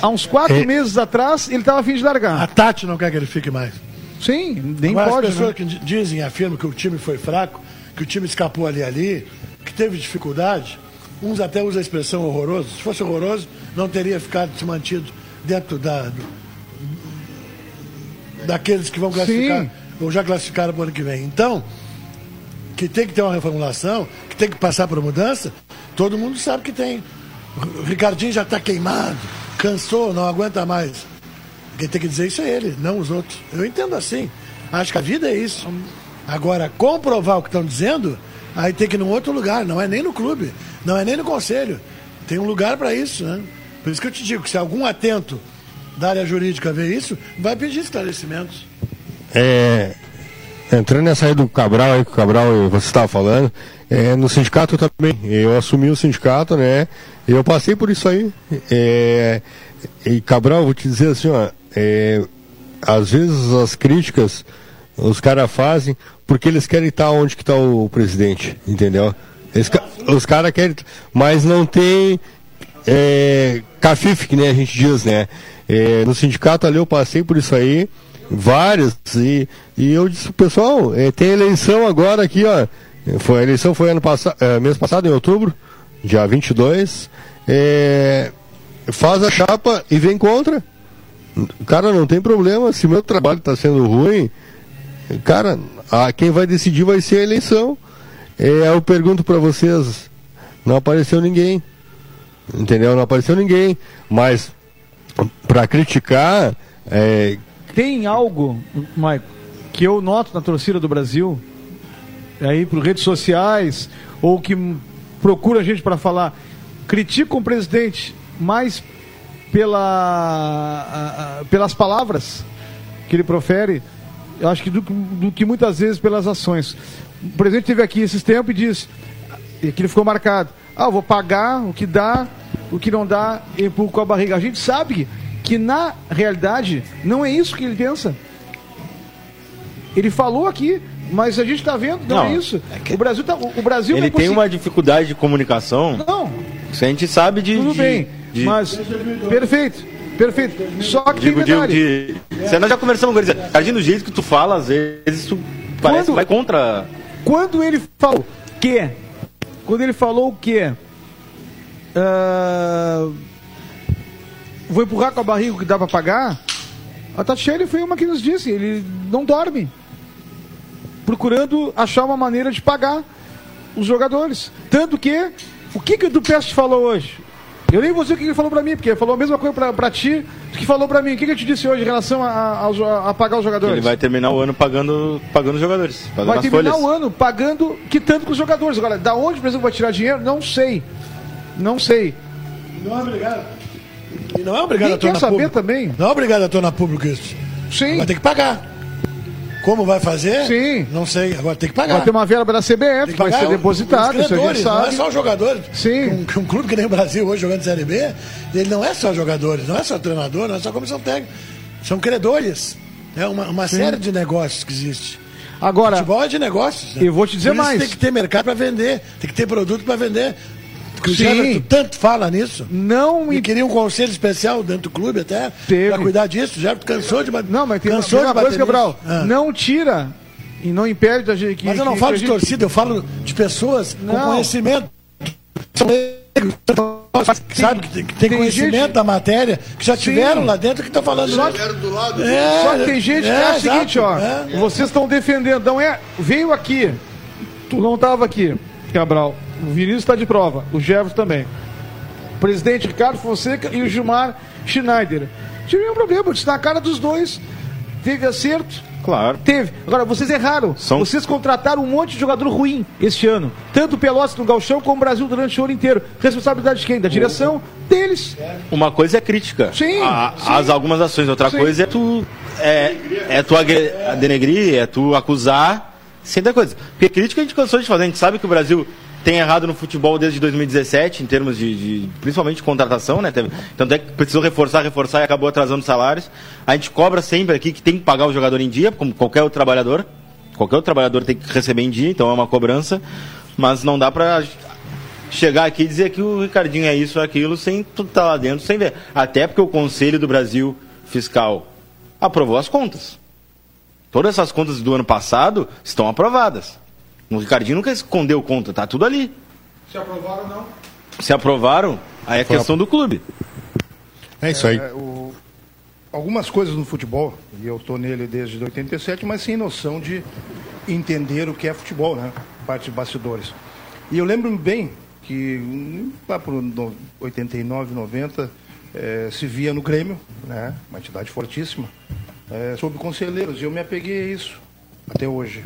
Há uns quatro é... meses atrás, ele estava afim de largar. A Tati não quer que ele fique mais. Sim, nem Agora, pode. As pessoas né? que dizem, afirmam que o time foi fraco, que o time escapou ali ali, que teve dificuldade, uns até usam a expressão horroroso. Se fosse horroroso, não teria ficado se mantido dentro da, do, daqueles que vão classificar, Sim. ou já classificaram para o ano que vem. Então, que tem que ter uma reformulação, tem que passar por mudança, todo mundo sabe que tem. O Ricardinho já está queimado, cansou, não aguenta mais. Quem tem que dizer isso é ele, não os outros. Eu entendo assim. Acho que a vida é isso. Agora, comprovar o que estão dizendo, aí tem que ir num outro lugar. Não é nem no clube, não é nem no conselho. Tem um lugar para isso, né? Por isso que eu te digo se algum atento da área jurídica ver isso, vai pedir esclarecimentos. É, entrando nessa aí do Cabral, aí que o Cabral você estava falando, é, no sindicato também. Eu assumi o sindicato, né? Eu passei por isso aí. É, e Cabral, vou te dizer assim, ó, é, às vezes as críticas os caras fazem porque eles querem estar onde que está o presidente, entendeu? Eles, os caras querem, mas não tem é, cafife, que nem a gente diz, né? É, no sindicato ali eu passei por isso aí, vários, e, e eu disse, pessoal, é, tem eleição agora aqui, ó. Foi, a eleição foi ano passado, é, mês passado, em outubro, dia 22. É, faz a chapa e vem contra. Cara, não tem problema. Se meu trabalho está sendo ruim, cara, a, quem vai decidir vai ser a eleição. É, eu pergunto para vocês, não apareceu ninguém. Entendeu? Não apareceu ninguém. Mas para criticar. É... Tem algo, Maico, que eu noto na torcida do Brasil, aí por redes sociais, ou que procura a gente para falar, critica o presidente mais pela, pelas palavras que ele profere, eu acho que do, do, que muitas vezes pelas ações. O presidente esteve aqui esses tempos e disse, e que ele ficou marcado, ah, vou pagar o que dá, o que não dá, empurro com a barriga. A gente sabe que na realidade não é isso que ele pensa. Ele falou aqui, mas a gente está vendo, não, não, é isso. É que... O Brasil tá, o Brasil Ele tem uma dificuldade de comunicação. Não. Isso a gente sabe de. Tudo de, bem. De... Mas. Perfeito. Perfeito. Só que digo, digo, de... Se nós já conversamos com ele. Cardinho, do jeito que tu fala, às vezes tu parece quando, que vai contra. Quando ele falou que. Quando ele falou que. Uh, vou empurrar com a barriga que dá para pagar. A Tatiele foi uma que nos disse, ele não dorme procurando achar uma maneira de pagar os jogadores. Tanto que, o que, que o Dupeste falou hoje? Eu nem vou dizer o que ele falou pra mim, porque ele falou a mesma coisa pra, pra ti do que falou pra mim. O que, que eu te disse hoje em relação a, a, a pagar os jogadores? Ele vai terminar o ano pagando, pagando os jogadores. Pagando vai terminar folhas. o ano pagando, quitando com os jogadores. Agora, da onde o Brasil vai tirar dinheiro? Não sei. Não sei. Não é obrigado. E não é obrigado Quem a tornar quer saber público. também. Não é obrigado a tornar público isso. Sim. Vai ter que pagar. Como vai fazer? Sim. Não sei, agora tem que pagar. Vai ter uma verba da CBF, que vai ser depositada, isso a gente sabe. Não é só os jogadores. Sim. Um, um, clube que nem o Brasil hoje jogando Série B, ele não é só jogadores, não é só treinador, não é só comissão técnica. São credores. É uma, uma série de negócios que existe. Agora, futebol é de negócios. Né? Eu vou te dizer mais. Tem que ter mercado para vender, tem que ter produto para vender. Porque o Sim. tanto fala nisso. Não e queria um conselho especial dentro do clube até para cuidar disso. O Gerardo cansou de Não, mas tem cansou uma, coisa, Gabriel. Ah. Não tira e não impede da gente que. Mas eu não que, falo que de gente... torcida, eu falo de pessoas não. com conhecimento. Sabe, que tem, que tem, tem conhecimento gente... da matéria, que já tiveram Sim. lá dentro que estão falando. Só, do lado, é, só que tem gente é, que é, o seguinte, ó. É. Vocês estão defendendo. Não é. Veio aqui. Tu não estava aqui, Cabral. O Vinícius está de prova. O Jefferson também. O presidente Ricardo Fonseca e o Gilmar Schneider. Tive um problema, disse na cara dos dois. Teve acerto, Claro. Teve. Agora, vocês erraram. São... Vocês contrataram um monte de jogador ruim este ano. Tanto o Pelotas no Galchão como o Brasil durante o ano inteiro. Responsabilidade de quem? Da direção? Deles. Uma coisa é crítica. Sim. A, sim. As algumas ações. Outra sim. coisa é tu. É, é tu denegrir, é tu acusar Sem dar coisa. Porque crítica a gente cansou de fazer. A gente sabe que o Brasil tem errado no futebol desde 2017, em termos de, de principalmente de contratação, né? Teve, tanto é que precisou reforçar, reforçar e acabou atrasando salários. A gente cobra sempre aqui que tem que pagar o jogador em dia, como qualquer outro trabalhador. Qualquer outro trabalhador tem que receber em dia, então é uma cobrança. Mas não dá pra chegar aqui e dizer que o Ricardinho é isso ou aquilo sem estar tá lá dentro, sem ver. Até porque o Conselho do Brasil Fiscal aprovou as contas. Todas essas contas do ano passado estão aprovadas. O Ricardinho nunca escondeu conta, tá tudo ali. Se aprovaram ou não? Se aprovaram, aí é Foi questão do clube. É isso aí. É, o, algumas coisas no futebol, e eu estou nele desde 87, mas sem noção de entender o que é futebol, né? Parte de bastidores. E eu lembro bem que lá por 89, 90, é, se via no Grêmio, né? Uma entidade fortíssima, é, sobre conselheiros. E eu me apeguei a isso até hoje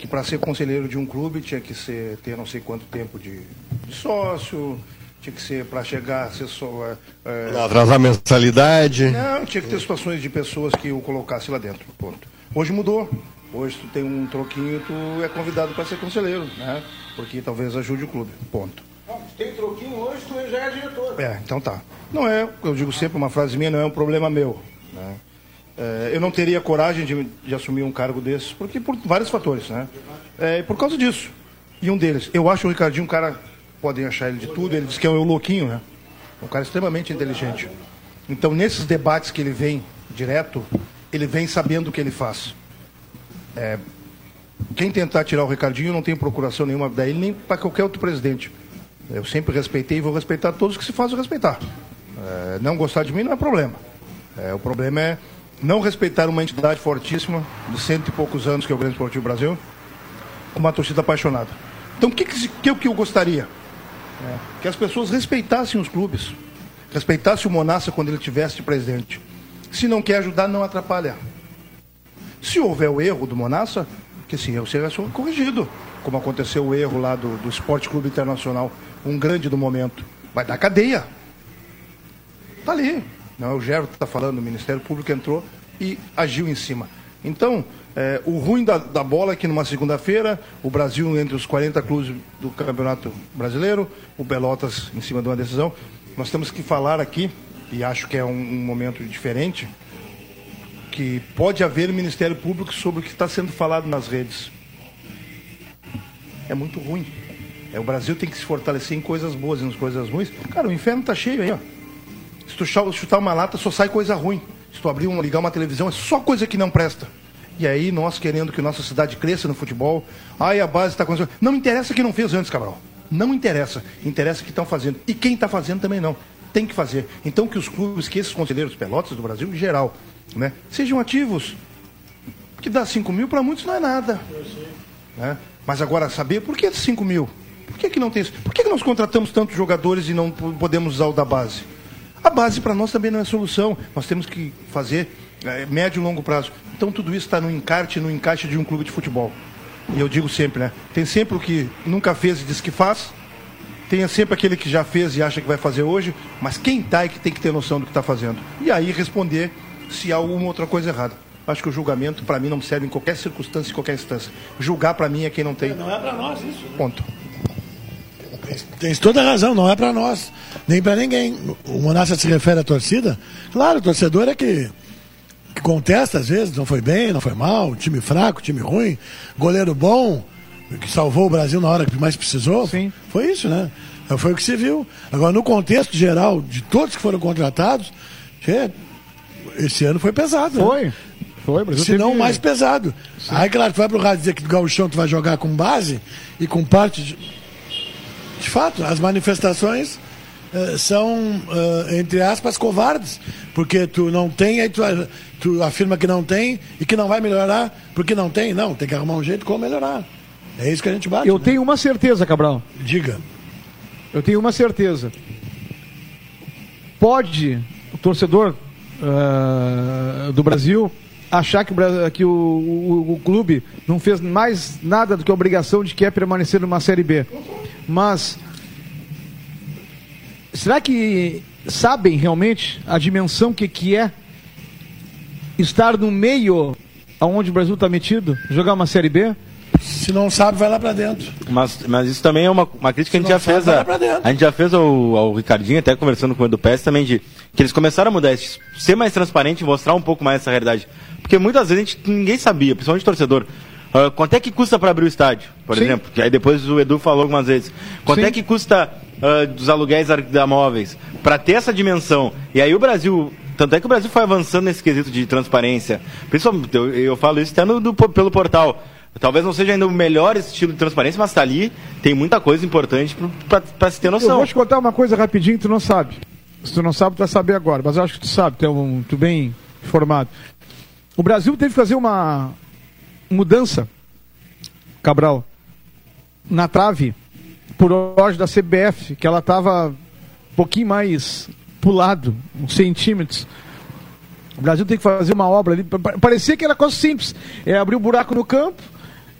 que para ser conselheiro de um clube tinha que ser ter não sei quanto tempo de, de sócio, tinha que ser para chegar a ser só. É, atrasar a mensalidade. Não, tinha que ter situações de pessoas que o colocasse lá dentro. Ponto. Hoje mudou. Hoje tu tem um troquinho, tu é convidado para ser conselheiro, né? Porque talvez ajude o clube. Ponto. Não, tem troquinho hoje, tu já é diretor. É, então tá. Não é, eu digo sempre uma frase minha, não é um problema meu. É, eu não teria coragem de, de, assumir um cargo desses, porque por vários fatores, né? É, por causa disso. E um deles, eu acho o Ricardinho um cara, podem achar ele de tudo, ele diz que é um louquinho, né? Um cara extremamente inteligente. Então, nesses debates que ele vem direto, ele vem sabendo o que ele faz. É, quem tentar tirar o Ricardinho não tem procuração nenhuma daí, nem para qualquer outro presidente. Eu sempre respeitei e vou respeitar todos que se fazem respeitar. É, não gostar de mim não é problema. É, o problema é não respeitar uma entidade fortíssima, de cento e poucos anos, que é o Grande Esportivo Brasil, com uma torcida apaixonada. Então, o que, que, que, eu gostaria? É, que as pessoas respeitassem os clubes, respeitassem o Monassa quando ele tivesse de presidente. Se não quer ajudar, não atrapalha. Se houver o erro do Monassa, que esse erro seja corrigido, como aconteceu o erro lá do, do Esporte Clube Internacional, um grande do momento. Vai dar cadeia. Está ali. Não, o Geraldo está falando, o Ministério Público entrou e agiu em cima. Então, é, o ruim da, da, bola é que numa segunda-feira, o Brasil entre os 40 clubes do Campeonato Brasileiro, o Pelotas em cima de uma decisão. Nós temos que falar aqui, e acho que é um, um momento diferente, que pode haver Ministério Público sobre o que está sendo falado nas redes. É muito ruim. É, o Brasil tem que se fortalecer em coisas boas e nas coisas ruins. Cara, o inferno está cheio aí, ó. Se tu chutar uma lata, só sai coisa ruim. Se tu abrir ligar uma televisão, é só coisa que não presta. E aí, nós querendo que nossa cidade cresça no futebol, ai, a base está acontecendo. Não interessa quem não fez antes, Cabral. Não interessa. Interessa que estão fazendo. E quem está fazendo também não. Tem que fazer. Então, que os clubes, que esses conselheiros pelotas do Brasil, em geral, né, sejam ativos. Que dá 5 mil para muitos não é nada. Né? Mas agora, saber por que 5 mil? Por que, que não tem isso? Por que, que nós contratamos tantos jogadores e não podemos usar o da base? A base para nós também não é solução. Nós temos que fazer é, médio e longo prazo. Então tudo isso está no encarte, no encaixe de um clube de futebol. E eu digo sempre, né? Tem sempre o que nunca fez e diz que faz. Tem sempre aquele que já fez e acha que vai fazer hoje. Mas quem está é que tem que ter noção do que está fazendo. E aí responder se há alguma outra coisa errada. Acho que o julgamento, para mim, não serve em qualquer circunstância, em qualquer instância. Julgar, para mim, é quem não tem. Não é para nós isso. Né? Ponto. Tem toda a razão, não é para nós, nem para ninguém. O Monassa se refere à torcida. Claro, o torcedor é que, que contesta às vezes, não foi bem, não foi mal, time fraco, time ruim, goleiro bom, que salvou o Brasil na hora que mais precisou. Sim. Foi isso, né? Foi o que se viu. Agora, no contexto geral de todos que foram contratados, esse ano foi pesado. Foi. Né? Foi, Brasil Se não teve... mais pesado. Sim. Aí, claro, tu vai pro rádio dizer que do Gauchão tu vai jogar com base e com parte de de fato, as manifestações uh, são, uh, entre aspas, covardes, porque tu não tem, aí tu, tu afirma que não tem e que não vai melhorar porque não tem. Não, tem que arrumar um jeito como melhorar. É isso que a gente bate. Eu né? tenho uma certeza, Cabral. Diga. Eu tenho uma certeza. Pode o torcedor uh, do Brasil achar que, o, que o, o, o, clube não fez mais nada do que a obrigação de que é permanecer numa Série B. Mas será que sabem realmente a dimensão que, que é estar no meio aonde o Brasil está metido, jogar uma Série B? Se não sabe, vai lá para dentro. Mas, mas isso também é uma, uma crítica que a gente já fez. A, a, gente já fez ao, ao Ricardinho, até conversando com o Edu Pérez também, de que eles começaram a mudar, ser mais transparente e mostrar um pouco mais essa realidade. Porque muitas vezes a gente, ninguém sabia, principalmente torcedor. Uh, quanto é que custa para abrir o estádio, por Sim. exemplo? Que aí depois o Edu falou algumas vezes. Quanto Sim. é que custa uh, dos aluguéis da móveis? Para ter essa dimensão. E aí o Brasil tanto é que o Brasil foi avançando nesse quesito de transparência. Principalmente, eu, eu falo isso até no, do, pelo portal. Talvez não seja ainda o melhor estilo de transparência, mas está ali, tem muita coisa importante para se ter noção. Eu vou te contar uma coisa rapidinho que tu não sabe. Se tu não sabe, tu vai saber agora, mas eu acho que tu sabe, tu é um, tu bem informado. O Brasil teve que fazer uma mudança, Cabral, na trave, por hoje da CBF, que ela estava um pouquinho mais pulado, uns centímetros. O Brasil tem que fazer uma obra ali. Parecia que era coisa simples. É abrir um buraco no campo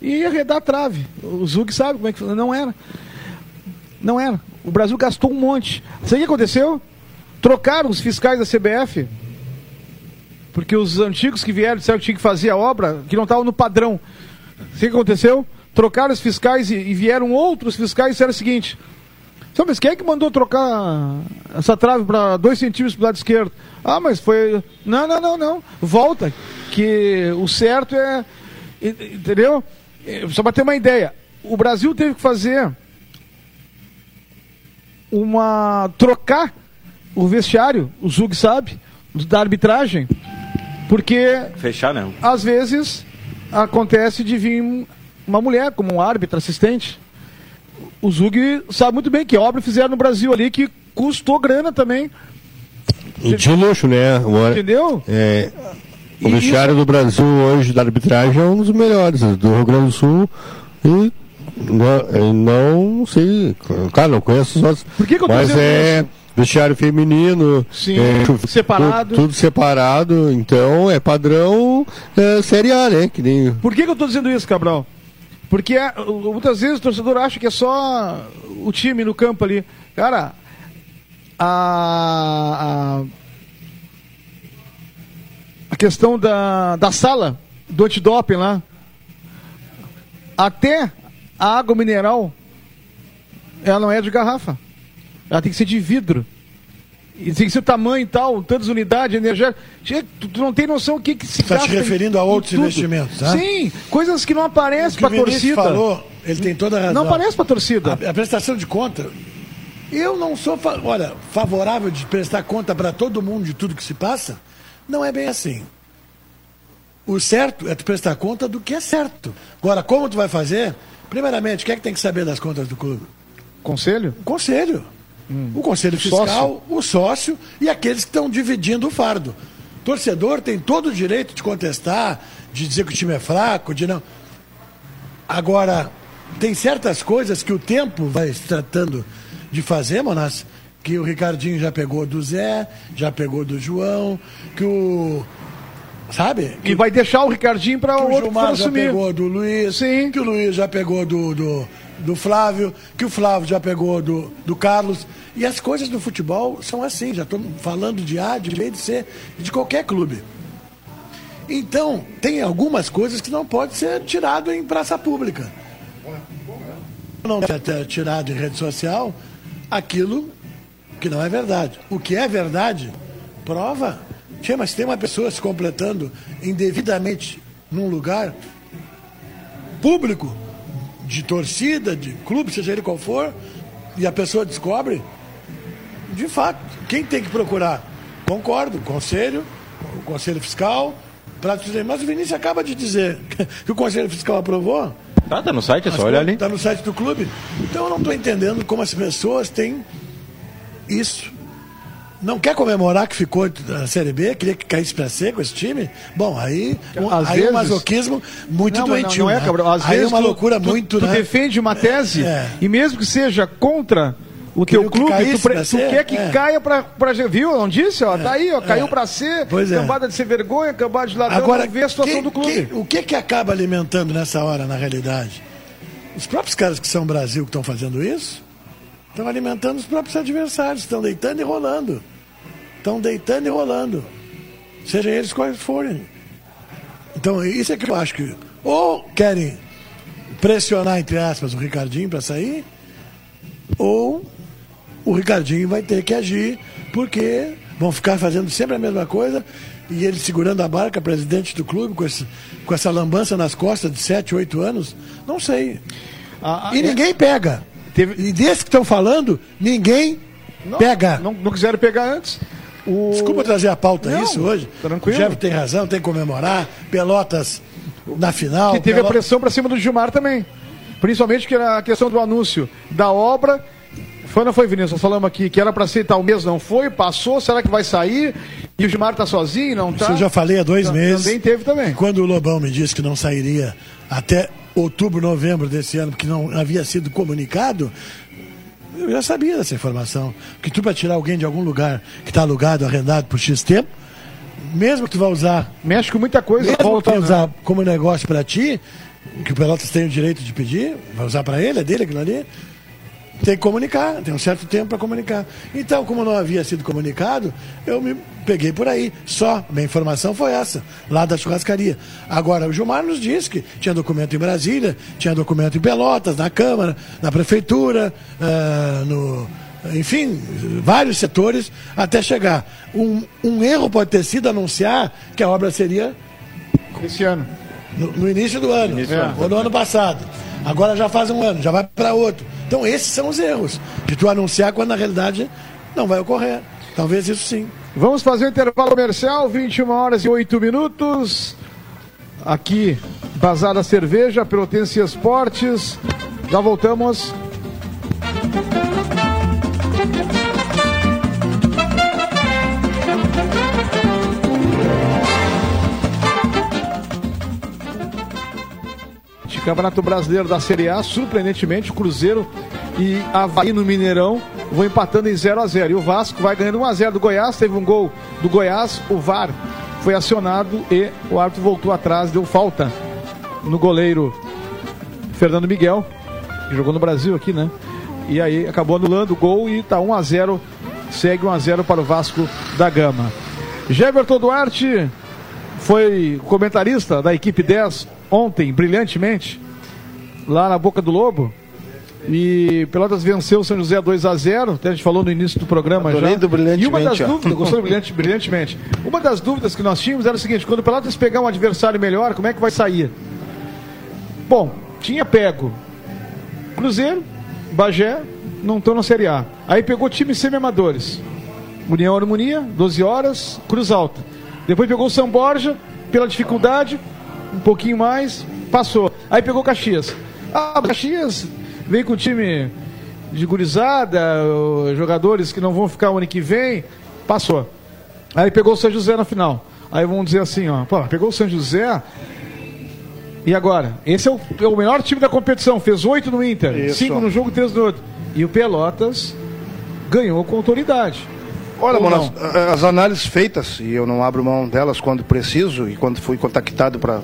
e arredar a trave. O Zug sabe como é que Não era. Não era. O Brasil gastou um monte. Sabe o que aconteceu? Trocaram os fiscais da CBF. Porque os antigos que vieram disseram que tinha que fazer a obra, que não estavam no padrão. O que aconteceu? Trocaram os fiscais e, e vieram outros fiscais e disseram o seguinte: mas quem é que mandou trocar essa trave para dois centímetros para o lado esquerdo? Ah, mas foi. Não, não, não, não. Volta. Que o certo é. Entendeu? É, só para ter uma ideia. O Brasil teve que fazer uma. trocar o vestiário, o Zug sabe, da arbitragem, porque. Fechar não. Às vezes acontece de vir uma mulher como um árbitro assistente o Zug sabe muito bem que obra fizeram no Brasil ali que custou grana também. E de luxo, né? Uma, Entendeu? É, o vestiário do Brasil hoje da arbitragem é um dos melhores do Rio Grande do Sul e não, não sei, claro, não conheço os outros. Por que, que eu tô mas é isso? Vestiário feminino, Sim, é, separado. Tudo, tudo, separado, então é padrão é, Série A, né? Que nem... Por que, que eu estou dizendo isso, Cabral? Porque é, muitas vezes o torcedor acha que é só o time no campo ali. Cara, a, a, a questão da, da sala do antidoping lá, até a água mineral, ela não é de garrafa. Ela tem que ser de vidro. E tem que ser o tamanho e tal, tantas unidades energéticas. Tu, tu não tem noção o que, que se Está te referindo a outros investimentos, tá? Sim, coisas que não aparecem para a torcida. falou, ele tem toda a razão. Não aparece para a torcida. A, a, prestação de conta, eu não sou, olha, favorável de prestar conta para todo mundo de tudo que se passa. Não é bem assim. O certo é tu prestar conta do que é certo. Agora, como tu vai fazer? Primeiramente, quem é que tem que saber das contas do clube? Conselho? O conselho. Hum. O Conselho Fiscal, sócio. o sócio e aqueles que estão dividindo o fardo. O torcedor tem todo o direito de contestar, de dizer que o time é fraco, de não. Agora, tem certas coisas que o tempo vai tratando de fazer, Monas, que o Ricardinho já pegou do Zé, já pegou do João, que o. Sabe? Que, e vai deixar o Ricardinho para o outro Gilmar já pegou do Luiz, Sim. que o Luiz já pegou do, do, do Flávio, que o Flávio já pegou do, do Carlos. E as coisas do futebol são assim, já estou falando de A, de B, de C, de qualquer clube. Então, tem algumas coisas que não pode ser tirado em praça pública. Não é tirado em rede social aquilo que não é verdade. O que é verdade, prova. Tinha, mas tem uma pessoa se completando indevidamente num lugar público, de torcida, de clube, seja ele qual for, e a pessoa descobre, de fato, quem tem que procurar? Concordo, conselho, o conselho fiscal, para dizer, mas o Vinícius acaba de dizer que o conselho fiscal aprovou. Ah, tá no site, é só olhar ali. Tá no site do clube. Então eu não estou entendendo como as pessoas têm isso não quer comemorar que ficou na Série B, queria que caísse para C com esse time? Bom, aí, um, aí vezes... um masoquismo muito não, doentio. Não, não é, Cabral. Às aí é vezes é uma loucura tu, muito. Tu, né? defende uma tese, é. e mesmo que seja contra o teu clube, tu, tu quer que é. caia para viu? Não disse? Ó, é. Tá aí, ó, caiu é. para C, pois é. cambada de ser vergonha, cambada de ladrão, Agora, ver a situação que, do clube. Que, o que que acaba alimentando nessa hora, na realidade? Os próprios caras que são Brasil que estão fazendo isso, estão alimentando os próprios adversários, estão deitando e rolando. Estão deitando e rolando. Sejam eles quais forem. Então, isso é que eu acho que. Ou querem pressionar, entre aspas, o Ricardinho para sair, ou o Ricardinho vai ter que agir, porque vão ficar fazendo sempre a mesma coisa e ele segurando a barca, presidente do clube, com, esse, com essa lambança nas costas de 7, 8 anos, não sei. Ah, ah, e é. ninguém pega. Teve... E desses que estão falando, ninguém não, pega. Não, não quiseram pegar antes. O... Desculpa trazer a pauta não, isso hoje. Tranquilo. O Jeff tem razão, tem que comemorar. Pelotas na final. Que teve Pelotas... a pressão para cima do Gilmar também. Principalmente que era a questão do anúncio da obra. Foi não foi, Vinícius? Nós falamos aqui que era para ser tal mês, não foi, passou, será que vai sair? E o Gilmar está sozinho, não está? Isso eu já falei há dois meses. Também teve também. Quando o Lobão me disse que não sairia até outubro, novembro desse ano, porque não havia sido comunicado, eu já sabia dessa informação. Que tu para tirar alguém de algum lugar que está alugado, arrendado por X tempo, mesmo que tu vá usar. Mexe com muita coisa. Mesmo volta, que tu vai usar né? como negócio para ti, que o Pelotas tem o direito de pedir, vai usar para ele, é dele aquilo ali. Tem que comunicar, tem um certo tempo para comunicar. Então, como não havia sido comunicado, eu me peguei por aí. Só, minha informação foi essa, lá da churrascaria. Agora, o Gilmar nos disse que tinha documento em Brasília, tinha documento em Pelotas, na Câmara, na Prefeitura, uh, no, enfim, vários setores, até chegar. Um, um erro pode ter sido anunciar que a obra seria. Esse ano. No, no início do ano, início ou no ano passado. Agora já faz um ano, já vai para outro. Então esses são os erros. De tu anunciar quando na realidade não vai ocorrer. Talvez isso sim. Vamos fazer o intervalo comercial, 21 horas e 8 minutos. Aqui, Bazar Cerveja, Pelotense Esportes. Já voltamos. Campeonato Brasileiro da Série A, surpreendentemente, Cruzeiro e Havaí no Mineirão vão empatando em 0 a 0 E o Vasco vai ganhando 1 a 0 do Goiás, teve um gol do Goiás, o VAR foi acionado e o árbitro voltou atrás, deu falta no goleiro Fernando Miguel, que jogou no Brasil aqui, né? E aí acabou anulando o gol e tá 1 a 0 segue 1 a 0 para o Vasco da Gama. Jeverton Duarte foi comentarista da equipe 10 ontem, brilhantemente, lá na Boca do Lobo. E Pelotas venceu o São José 2 a 0 até a gente falou no início do programa Adorei já. Do brilhantemente, e uma das dúvidas, gostou brilhante, brilhantemente. Uma das dúvidas que nós tínhamos era o seguinte: quando o Pelotas pegar um adversário melhor, como é que vai sair? Bom, tinha pego Cruzeiro, Bagé, não estão na Série A. Aí pegou time semi-amadores. União Harmonia, 12 horas, Cruz Alta. Depois pegou o São Borja, pela dificuldade, um pouquinho mais, passou. Aí pegou Caxias. Ah, Caxias veio com o time de gurizada, jogadores que não vão ficar o ano que vem, passou. Aí pegou o São José na final. Aí vamos dizer assim, ó, pô, pegou o São José. E agora? Esse é o, é o melhor time da competição, fez oito no Inter, Isso. cinco no jogo, três no outro. E o Pelotas ganhou com autoridade. Olha, mano, as, as, análises feitas, e eu não abro mão delas quando preciso e quando fui contactado para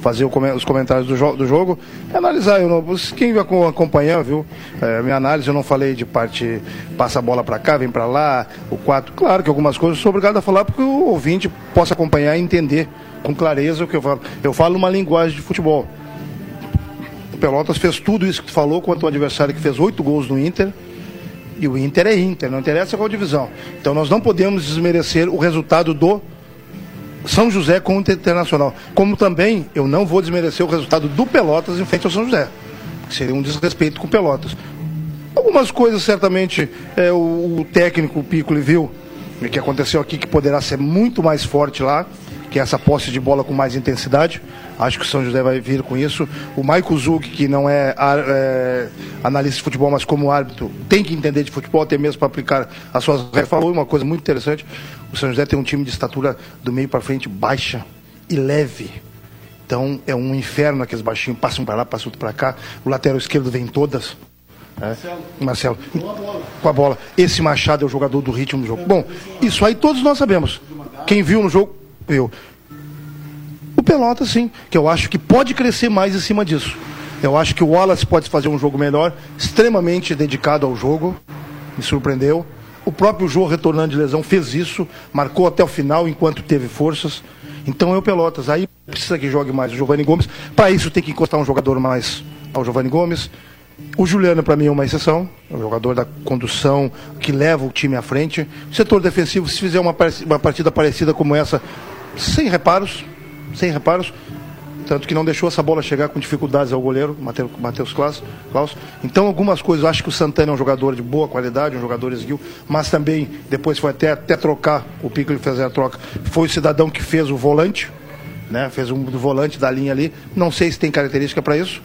fazer os comentários do, jo do jogo, é analisar. Eu não, quem acompanhar, viu? É, minha análise, eu não falei de parte passa a bola para cá, vem para lá, o 4. Claro que algumas coisas eu sou obrigado a falar porque o ouvinte possa acompanhar e entender com clareza o que eu falo. Eu falo uma linguagem de futebol. O Pelotas fez tudo isso que tu falou contra um adversário que fez oito gols no Inter. E o Inter é Inter, não interessa qual divisão. Então nós não podemos desmerecer o resultado do são José com o Internacional. Como também eu não vou desmerecer o resultado do Pelotas em frente ao São José, seria um desrespeito com o Pelotas. Algumas coisas certamente é, o, o técnico Piccoli viu que aconteceu aqui que poderá ser muito mais forte lá, que é essa posse de bola com mais intensidade. Acho que o São José vai vir com isso. O Maico Zug, que não é, é, analista de futebol, mas como árbitro, tem que entender de futebol, até mesmo para aplicar as suas regras. Falou uma coisa muito interessante. O São José tem um time de estatura do meio para frente baixa e leve. Então é um inferno aqueles baixinhos, passam para lá, passam para cá. O lateral esquerdo vem todas. É. Marcelo. Marcelo. Com a, bola. Com a bola. Esse Machado é o jogador do ritmo do jogo. Bom, isso aí todos nós sabemos. Quem viu no jogo, viu. O Pelota, sim, que eu acho que pode crescer mais em cima disso. Eu acho que o Wallace pode fazer um jogo melhor, extremamente dedicado ao jogo. Me surpreendeu. O próprio João, retornando de lesão, fez isso, marcou até o final enquanto teve forças. Então é o Pelotas. Aí precisa que jogue mais o Giovanni Gomes. Para isso tem que encostar um jogador mais ao Giovanni Gomes. O Juliano, para mim, é uma exceção. É um jogador da condução que leva o time à frente. O setor defensivo, se fizer uma, partida parecida como essa, sem reparos, sem reparos, tanto que não deixou essa bola chegar com dificuldades ao goleiro, Matheus Klaus. Então, algumas coisas, acho que o Santana é um jogador de boa qualidade, um jogador esguio, mas também, depois foi até, até trocar, o Pico ele fez a troca, foi o cidadão que fez o volante, né? fez um volante da linha ali, não sei se tem característica para isso,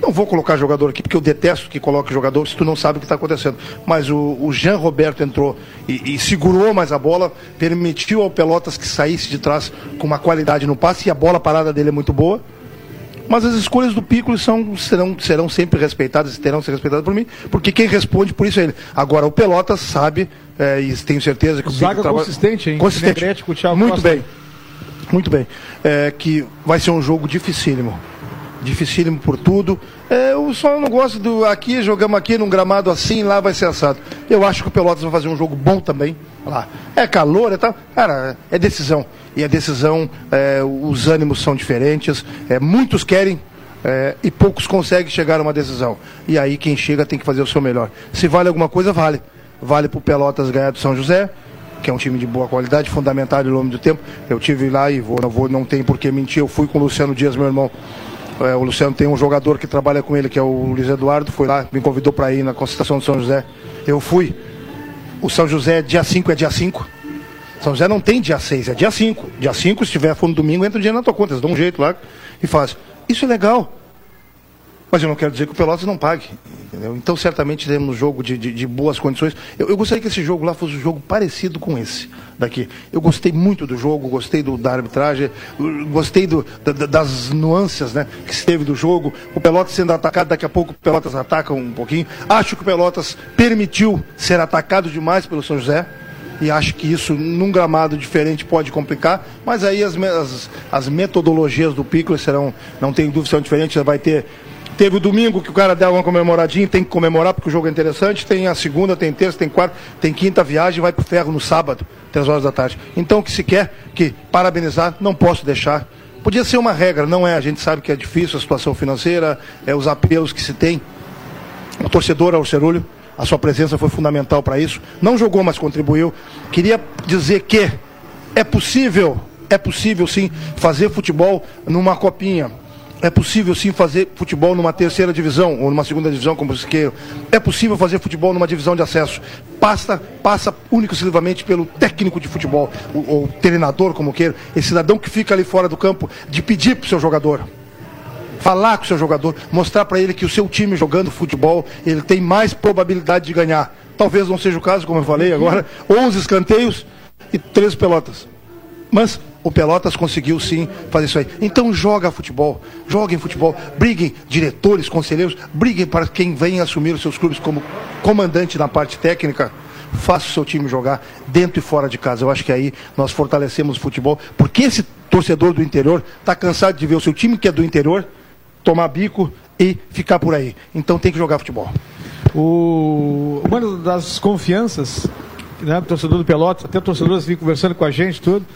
não vou colocar jogador aqui, porque eu detesto que coloque jogador se tu não sabe o que está acontecendo. Mas o, o, Jean Roberto entrou e, e, segurou mais a bola, permitiu ao Pelotas que saísse de trás com uma qualidade no passe e a bola parada dele é muito boa. Mas as escolhas do Piccolo são, serão, serão sempre respeitadas, terão que ser respeitadas por mim, porque quem responde por isso é ele. Agora, o Pelotas sabe, é, e tenho certeza que o Zaga Piccolo consistente, hein? Consistente. Muito Costa. bem. Muito bem. É, que vai ser um jogo dificílimo dificílimo por tudo. É, eu só não gosto do aqui, jogamos aqui num gramado assim, lá vai ser assado. Eu acho que o Pelotas vai fazer um jogo bom também. Lá. É calor, é tal. Cara, é decisão. E a decisão, é, os ânimos são diferentes. É, muitos querem é, e poucos conseguem chegar a uma decisão. E aí quem chega tem que fazer o seu melhor. Se vale alguma coisa, vale. Vale para Pelotas ganhar do São José, que é um time de boa qualidade, fundamental ao longo do tempo. Eu tive lá e vou, não, vou, não tem por que mentir. Eu fui com o Luciano Dias, meu irmão, é, o Luciano tem um jogador que trabalha com ele, que é o Luiz Eduardo, foi lá, me convidou para ir na concentração do São José. Eu fui. O São José, dia 5 é dia 5. São José não tem dia 6, é dia 5. Dia 5, se tiver for domingo, entra o dia na tua conta. Eles dão um jeito lá e faz. Isso é legal. Mas eu não quero dizer que o Pelotas não pague. Entendeu? Então, certamente teremos um jogo de, de, de boas condições. Eu, eu, gostaria que esse jogo lá fosse um jogo parecido com esse daqui. Eu gostei muito do jogo, gostei do, da arbitragem, gostei do, da, das nuances né, que se teve do jogo. O Pelotas sendo atacado, daqui a pouco o Pelotas ataca um pouquinho. Acho que o Pelotas permitiu ser atacado demais pelo São José e acho que isso num gramado diferente pode complicar, mas aí as, as, as metodologias do Piccolo serão, não tem dúvida, são diferentes, vai ter Teve o domingo que o cara deu uma comemoradinha, tem que comemorar porque o jogo é interessante. Tem a segunda, tem terça, tem quarta, tem quinta viagem, vai pro ferro no sábado, três horas da tarde. Então o que se quer, que parabenizar, não posso deixar. Podia ser uma regra, não é? A gente sabe que é difícil a situação financeira, é os apelos que se tem. O torcedor ao Cerulho, a sua presença foi fundamental para isso. Não jogou, mas contribuiu. Queria dizer que é possível, é possível sim fazer futebol numa copinha é possível sim fazer futebol numa terceira divisão ou numa segunda divisão, como você queira. É possível fazer futebol numa divisão de acesso. Passa, passa único e exclusivamente pelo técnico de futebol, ou, treinador, como queira, esse cidadão que fica ali fora do campo, de pedir para o seu jogador. Falar com o seu jogador, mostrar para ele que o seu time jogando futebol, ele tem mais probabilidade de ganhar. Talvez não seja o caso, como eu falei agora, 11 escanteios e 13 pelotas. Mas o Pelotas conseguiu sim fazer isso aí. Então joga futebol, joguem futebol, briguem diretores, conselheiros, briguem para quem vem assumir os seus clubes como comandante na parte técnica. Faça o seu time jogar dentro e fora de casa. Eu acho que aí nós fortalecemos o futebol, porque esse torcedor do interior está cansado de ver o seu time que é do interior tomar bico e ficar por aí. Então tem que jogar futebol. O... Uma das confianças, né, torcedor do Pelotas, até torcedores vêm conversando com a gente, tudo.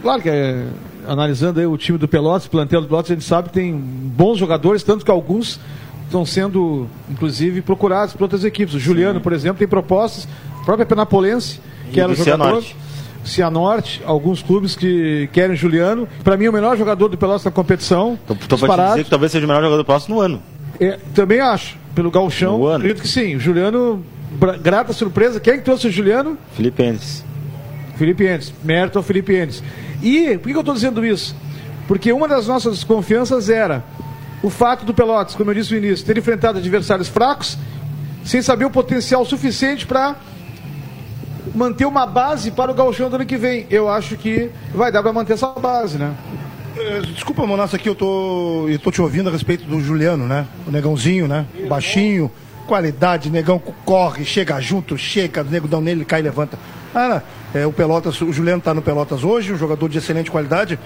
Claro que é, analisando o time do Pelotas, o plantel do Pelotas, a gente sabe que tem bons jogadores, tanto que alguns estão sendo, inclusive, procurados por outras equipes. O Juliano, Sim. por exemplo, tem propostas, a própria Penapolense, que e era o jogador. Cianorte. Cianorte, alguns clubes que querem Juliano. Para mim, é o melhor jogador do Pelotas na competição. Então, então pode dizer que talvez seja o melhor jogador do Pelotas no ano. É, também acho. Pelo Galchão, acredito que sim. O Juliano, grata surpresa. Quem é que trouxe o Juliano? Felipe Endes. Felipe Endes, mérito ao Felipe Endes. E por que eu estou dizendo isso? Porque uma das nossas desconfianças era o fato do Pelotas, como eu disse no início, ter enfrentado adversários fracos, sem saber o potencial suficiente para manter uma base para o gauchão do ano que vem. Eu acho que vai dar para manter essa base, né? É, desculpa, Monassa, aqui eu tô, eu tô te ouvindo a respeito do Juliano, né? O negãozinho, né? Baixinho, qualidade, negão corre, chega junto, chega, o nego dá nele, cai e levanta. Ah, é, o Pelotas, o Juliano está no Pelotas hoje, um jogador de excelente qualidade.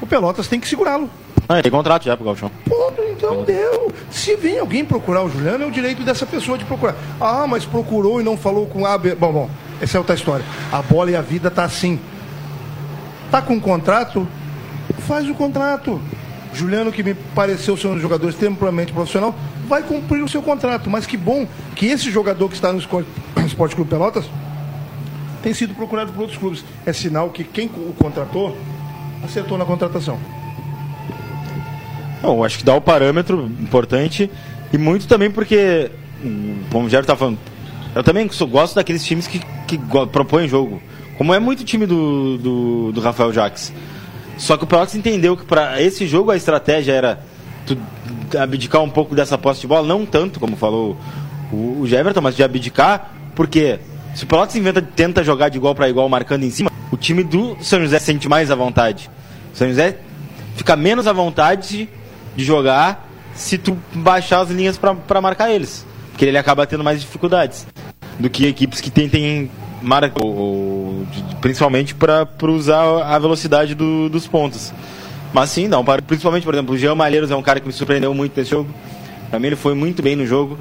O Pelotas tem que segurá-lo. Ah, tem contrato já pro Galchão. Ponto, então deu. Se vem alguém procurar o Juliano, é o direito dessa pessoa de procurar. Ah, mas procurou e não falou com A, B. Bom, bom, essa é outra história. A bola e a vida tá assim. Tá com um contrato, faz o contrato. Juliano, que me pareceu ser um jogador extremamente profissional, vai cumprir o seu contrato. Mas que bom que esse jogador que está no Esporte Clube Pelotas tem sido procurado por outros clubes. É sinal que quem o contratou acertou na contratação. Bom, acho que dá o parâmetro importante e muito também porque, como o Jair está falando, eu também gosto daqueles times que, que propõem jogo. Como é muito time do, do, do Rafael Jacques. Só que o Pelotas entendeu que para esse jogo a estratégia era tu, abdicar um pouco dessa posse de bola, não tanto como falou o, o mas de abdicar, porque se o Pelotas inventa, tenta jogar de igual para igual marcando em cima, o time do São José sente mais à vontade. O São José fica menos à vontade de jogar se tu baixar as linhas para marcar eles. Porque ele acaba tendo mais dificuldades do que equipes que tentem marcar, principalmente para usar a velocidade do, dos pontos. Mas sim, não, principalmente, por exemplo, o Jean Malheiros é um cara que me surpreendeu muito nesse jogo. Para mim ele foi muito bem no jogo.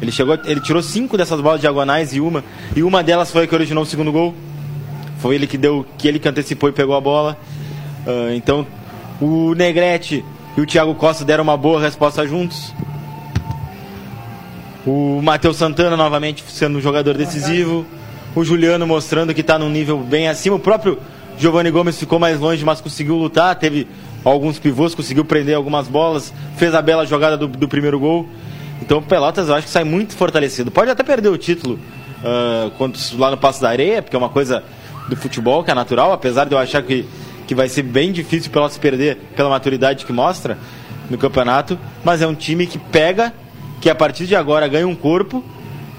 Ele chegou, ele tirou cinco dessas bolas diagonais e uma, e uma delas foi a que originou o segundo gol. Foi ele que deu, que ele que antecipou e pegou a bola. Uh, então, o Negrete e o Thiago Costa deram uma boa resposta juntos. O Matheus Santana novamente sendo um jogador decisivo. O Juliano mostrando que está num nível bem acima. O próprio Giovanni Gomes ficou mais longe, mas conseguiu lutar. Teve alguns pivôs, conseguiu prender algumas bolas. Fez a bela jogada do, do primeiro gol. Então o Pelotas eu acho que sai muito fortalecido. Pode até perder o título uh, lá no Passo da Areia, porque é uma coisa do futebol que é natural, apesar de eu achar que que vai ser bem difícil para se perder pela maturidade que mostra no campeonato, mas é um time que pega, que a partir de agora ganha um corpo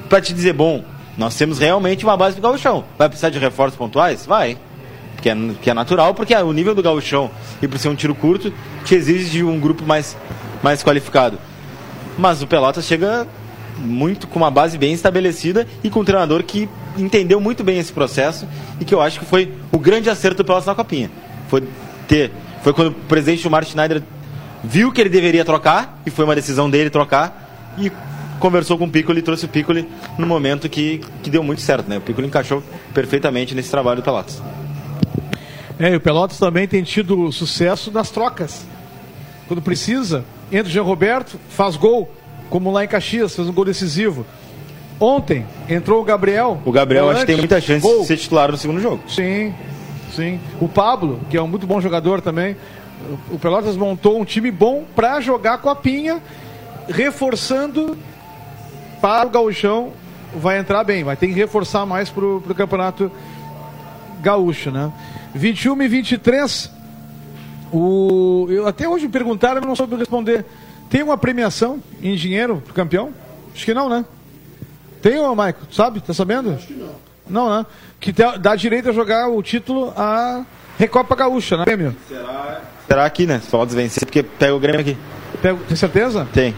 para te dizer, bom, nós temos realmente uma base do gauchão. Vai precisar de reforços pontuais? Vai. Que é, que é natural, porque o nível do gauchão e por ser um tiro curto, te exige de um grupo mais, mais qualificado. Mas o Pelotas chega muito com uma base bem estabelecida e com um treinador que entendeu muito bem esse processo e que eu acho que foi o grande acerto do Pelotas na Copinha foi ter. Foi quando o presidente Martin Schneider viu que ele deveria trocar, e foi uma decisão dele trocar, e conversou com o Piccoli e trouxe o Piccoli no momento que, que deu muito certo, né? O Piccoli encaixou perfeitamente nesse trabalho do Pelotas. É, e o Pelotas também tem tido sucesso nas trocas. Quando precisa, entra o Jean Roberto, faz gol, como lá em Caxias, fez um gol decisivo. Ontem entrou o Gabriel. O Gabriel acho que tem muita chance gol. de ser titular no segundo jogo. Sim, Sim. O Pablo, que é um muito bom jogador também. O Pelotas montou um time bom para jogar com a Pinha, reforçando para o Gauchão. Vai entrar bem, vai ter que reforçar mais para o campeonato gaúcho, né? 21 e 23. O, eu, até hoje me perguntaram, eu não soube responder. Tem uma premiação em dinheiro pro campeão? Acho que não, né? Tem, ô Maico? Sabe? Tá sabendo? Acho que não. Não, né? Que dá direito a jogar o título a Recopa Gaúcha, né, Grêmio? Será, será aqui, né? Só vencer, porque pega o Grêmio aqui. Pega, tem certeza? Tem.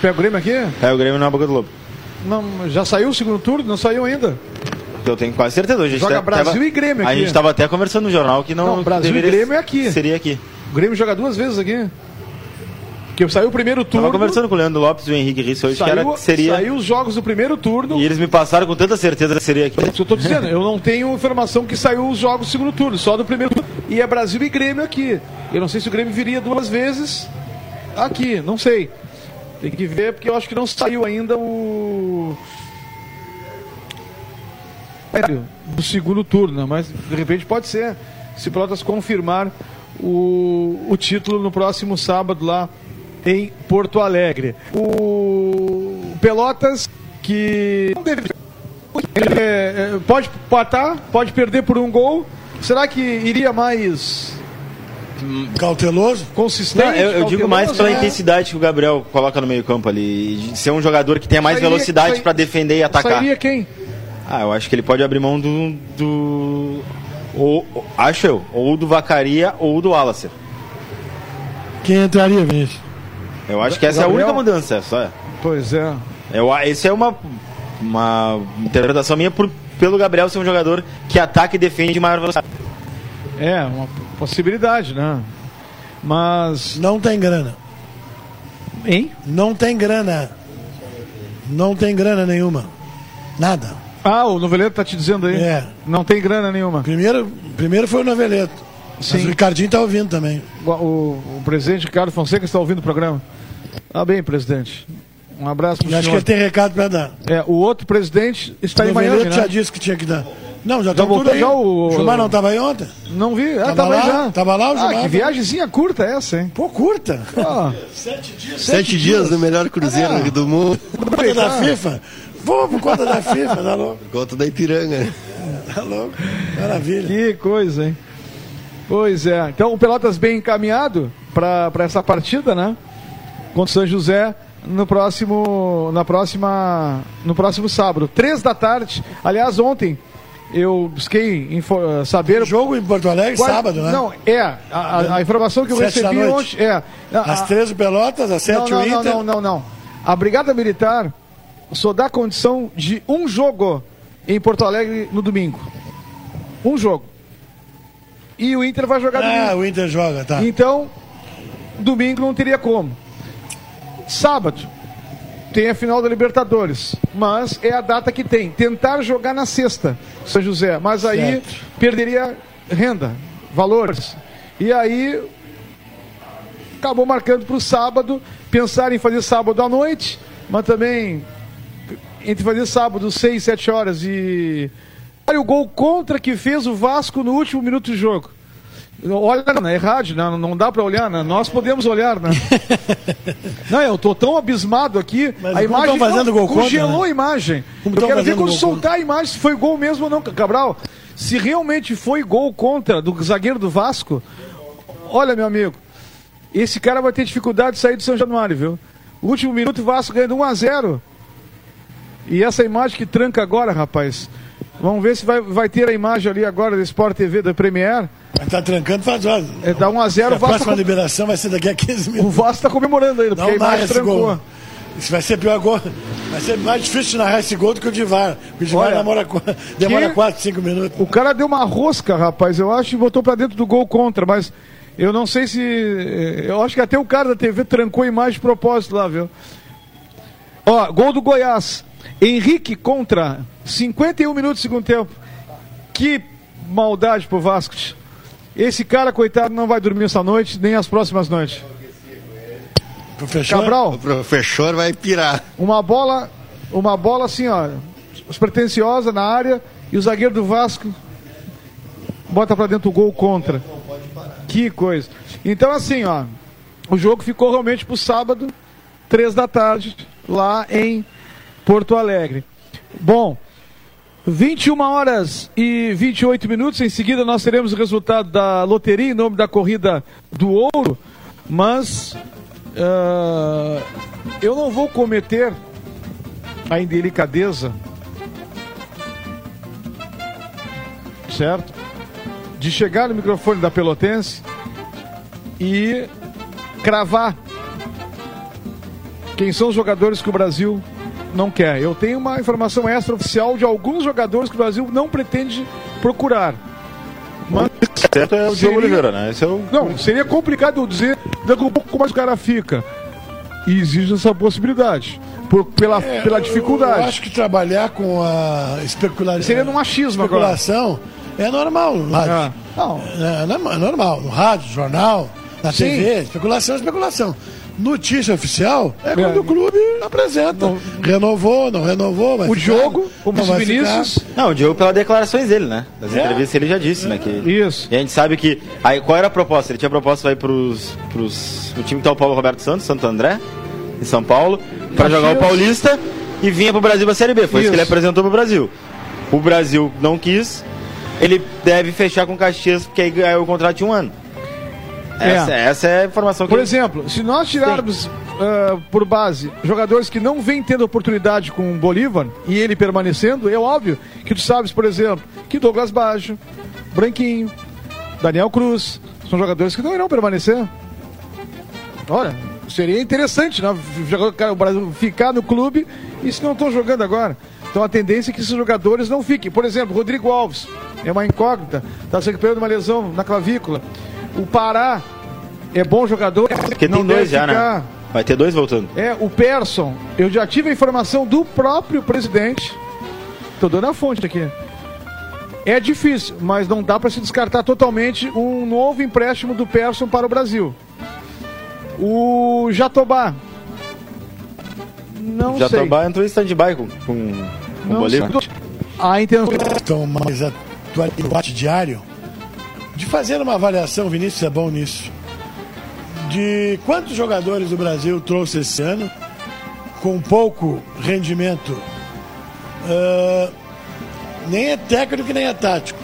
Pega o Grêmio aqui? Pega o Grêmio na boca do lobo. Não, já saiu o segundo turno? Não saiu ainda? Eu tenho quase certeza. A gente joga Brasil tava, e Grêmio aqui. A gente estava até conversando no jornal que não. Não, Brasil e Grêmio é aqui. Seria aqui. O Grêmio joga duas vezes aqui. Que saiu o primeiro turno. Tava conversando com o Leandro Lopes e o Henrique Risse hoje saiu, que, era, seria. Saiu os jogos do primeiro turno. E eles me passaram com tanta certeza que seria aqui. É isso que eu tô dizendo. eu não tenho informação que saiu os jogos do segundo turno, só do primeiro turno. E é Brasil e Grêmio aqui. Eu não sei se o Grêmio viria duas vezes aqui, não sei. Tem que ver, porque eu acho que não saiu ainda o. Do segundo turno, mas de repente pode ser. Se o Pelotas confirmar o, o título no próximo sábado lá em Porto Alegre. O Pelotas que é, é, pode patar, pode perder por um gol. Será que iria mais cauteloso, consistente? Não, eu, eu digo mais pela é. intensidade que o Gabriel coloca no meio campo ali, de ser um jogador que tenha mais sairia, velocidade para defender e atacar. Sairia quem? Ah, eu acho que ele pode abrir mão do, do ou, acho eu, ou do Vacaria ou do Alacer. Quem entraria, Vinícius? Eu acho que essa Gabriel? é a única mudança. Só é. Pois é. Eu, esse é uma, uma interpretação minha por, pelo Gabriel ser um jogador que ataca e defende de maior velocidade. É, uma possibilidade, né? Mas. Não tem grana. Hein? Não tem grana. Não tem grana nenhuma. Nada. Ah, o Noveleto tá te dizendo aí. É. Não tem grana nenhuma. Primeiro, primeiro foi o Noveleto. Sim. Mas o Ricardinho está ouvindo também. O, o, o, presidente Ricardo Fonseca está ouvindo o programa. Ah, bem, presidente. Um abraço para o Acho que ele tem recado para dar. É, o outro presidente está em Miami, né? já disse que tinha que dar. Não, já está tudo aí. Já o Gilmar não estava aí ontem? Não vi. Ah, tava, lá, já. Tava lá o Gilmar. Ah, que viagemzinha curta essa, hein? Pô, curta. Ah. Sete dias. Sete, dias no melhor cruzeiro ah. do mundo. Da FIFA. Vou por conta da FIFA, tá louco? Conta da Ipiranga. Tá louco? Maravilha. Que coisa, hein? Pois é. Então o Pelotas bem encaminhado para essa partida, né? Contra o São José no próximo na próxima no próximo sábado, três da tarde. Aliás, ontem eu busquei info, saber. Jogo em Porto Alegre, qual, sábado, né? Não, é. A, a informação que eu Sete recebi ontem. É, às três Pelotas, às sete não, não, Inter. Não, não, não, não. A Brigada Militar só dá condição de um jogo em Porto Alegre no domingo. Um jogo. E o Inter vai jogar ah, domingo. Ah, o Inter joga, tá. Então, domingo não teria como. Sábado tem a final da Libertadores, mas é a data que tem. Tentar jogar na sexta, São José, mas aí certo. perderia renda, valores. E aí acabou marcando para o sábado, pensar em fazer sábado à noite, mas também entre fazer sábado 6, 7 horas e olha o gol contra que fez o Vasco no último minuto do jogo. Olha, não, é rádio, não, não dá para olhar, né? Nós podemos olhar, né? não, eu tô tão abismado aqui. Mas a imagem fazendo gol congelou contra, né? a imagem. Como eu quero ver quando soltar contra. a imagem se foi gol mesmo ou não, Cabral. Se realmente foi gol contra do zagueiro do Vasco, olha, meu amigo, esse cara vai ter dificuldade de sair do São Januário, viu? Último minuto o Vasco ganhando 1 a 0 E essa imagem que tranca agora, rapaz. Vamos ver se vai, vai ter a imagem ali agora da Sport TV da Premier. Tá trancando faz horas. É, dá 1 a 0 A próxima com... liberação vai ser daqui a 15 minutos. O Vasco está comemorando ainda, porque Não a imagem trancou. Gol. Isso vai ser pior gol. Vai ser mais difícil narrar esse gol do que o Divar. O Divar Olha, demora, demora 4, 5 minutos. O cara deu uma rosca, rapaz, eu acho, e botou para dentro do gol contra, mas eu não sei se. Eu acho que até o cara da TV trancou a imagem de propósito lá, viu? Ó, gol do Goiás. Henrique contra 51 minutos do segundo tempo. Que maldade pro Vasco. Esse cara, coitado, não vai dormir essa noite, nem as próximas noites. Professor, Cabral. O professor vai pirar. Uma bola, uma bola assim, ó, despretensiosa na área e o zagueiro do Vasco bota para dentro o gol contra. Que coisa. Então assim, ó, o jogo ficou realmente pro sábado, três da tarde, lá em Porto Alegre. Bom, 21 horas e 28 minutos. Em seguida, nós teremos o resultado da loteria em nome da corrida do ouro. Mas uh, eu não vou cometer a indelicadeza, certo? De chegar no microfone da Pelotense e cravar quem são os jogadores que o Brasil não quer. Eu tenho uma informação extraoficial de alguns jogadores que o Brasil não pretende procurar. Mas certo é o Diogo Oliveira, né? Esse é o... Não, seria complicado eu dizer daqui um pouco mais o cara fica. E existe essa possibilidade. Por, pela, é, pela dificuldade. Eu acho que trabalhar com a especulação. Seria num achismo especulação agora. é normal no rádio. Ah, não. É, é, normal. No rádio, jornal, na Sim. TV, especulação é especulação. Notícia oficial é quando é. o clube apresenta. Não, renovou, não renovou. o jogo, como o Vinícius. Ficar. Não, o Diogo pelas declarações dele, né? Das é. entrevistas ele já disse, né? Que, Isso. E a gente sabe que. Aí, qual era a proposta? Ele tinha proposta para ir pros, pros. O time que tá o Paulo Roberto Santos, Santo André, em São Paulo, para jogar o Paulista e vinha pro Brasil pra Série B. Foi isso, isso que ele apresentou pro Brasil. O Brasil não quis, ele deve fechar com o Caxias, porque aí ganhou o contrato de um ano. Essa, é. essa é a informação que Por exemplo, se nós tirarmos uh, por base jogadores que não vêm tendo oportunidade com o Bolívar e ele permanecendo, é óbvio que tu sabes, por exemplo, que Douglas Baggio, Branquinho, Daniel Cruz, são jogadores que não irão permanecer. Olha, seria interessante, né? O Brasil ficar no clube e se não estão jogando agora. Então a tendência é que esses jogadores não fiquem. Por exemplo, Rodrigo Alves é uma incógnita, está se recuperando uma lesão na clavícula. O Pará é bom jogador. Porque tem dois já, né? ficar... né? Vai ter dois voltando. É, o Persson, eu já tive a informação do próprio presidente. Tô dando a fonte aqui. É difícil, mas não dá para se descartar totalmente um novo empréstimo do Persson para o Brasil. O Jatobá. Não Jatobá sei. Jatobá entrou em stand-by com, com, com o Bolívar. A intenção. Então, mais atual debate diário de fazer uma avaliação, Vinícius é bom nisso, de quantos jogadores do Brasil trouxe esse ano com pouco rendimento. Uh, nem é técnico nem é tático.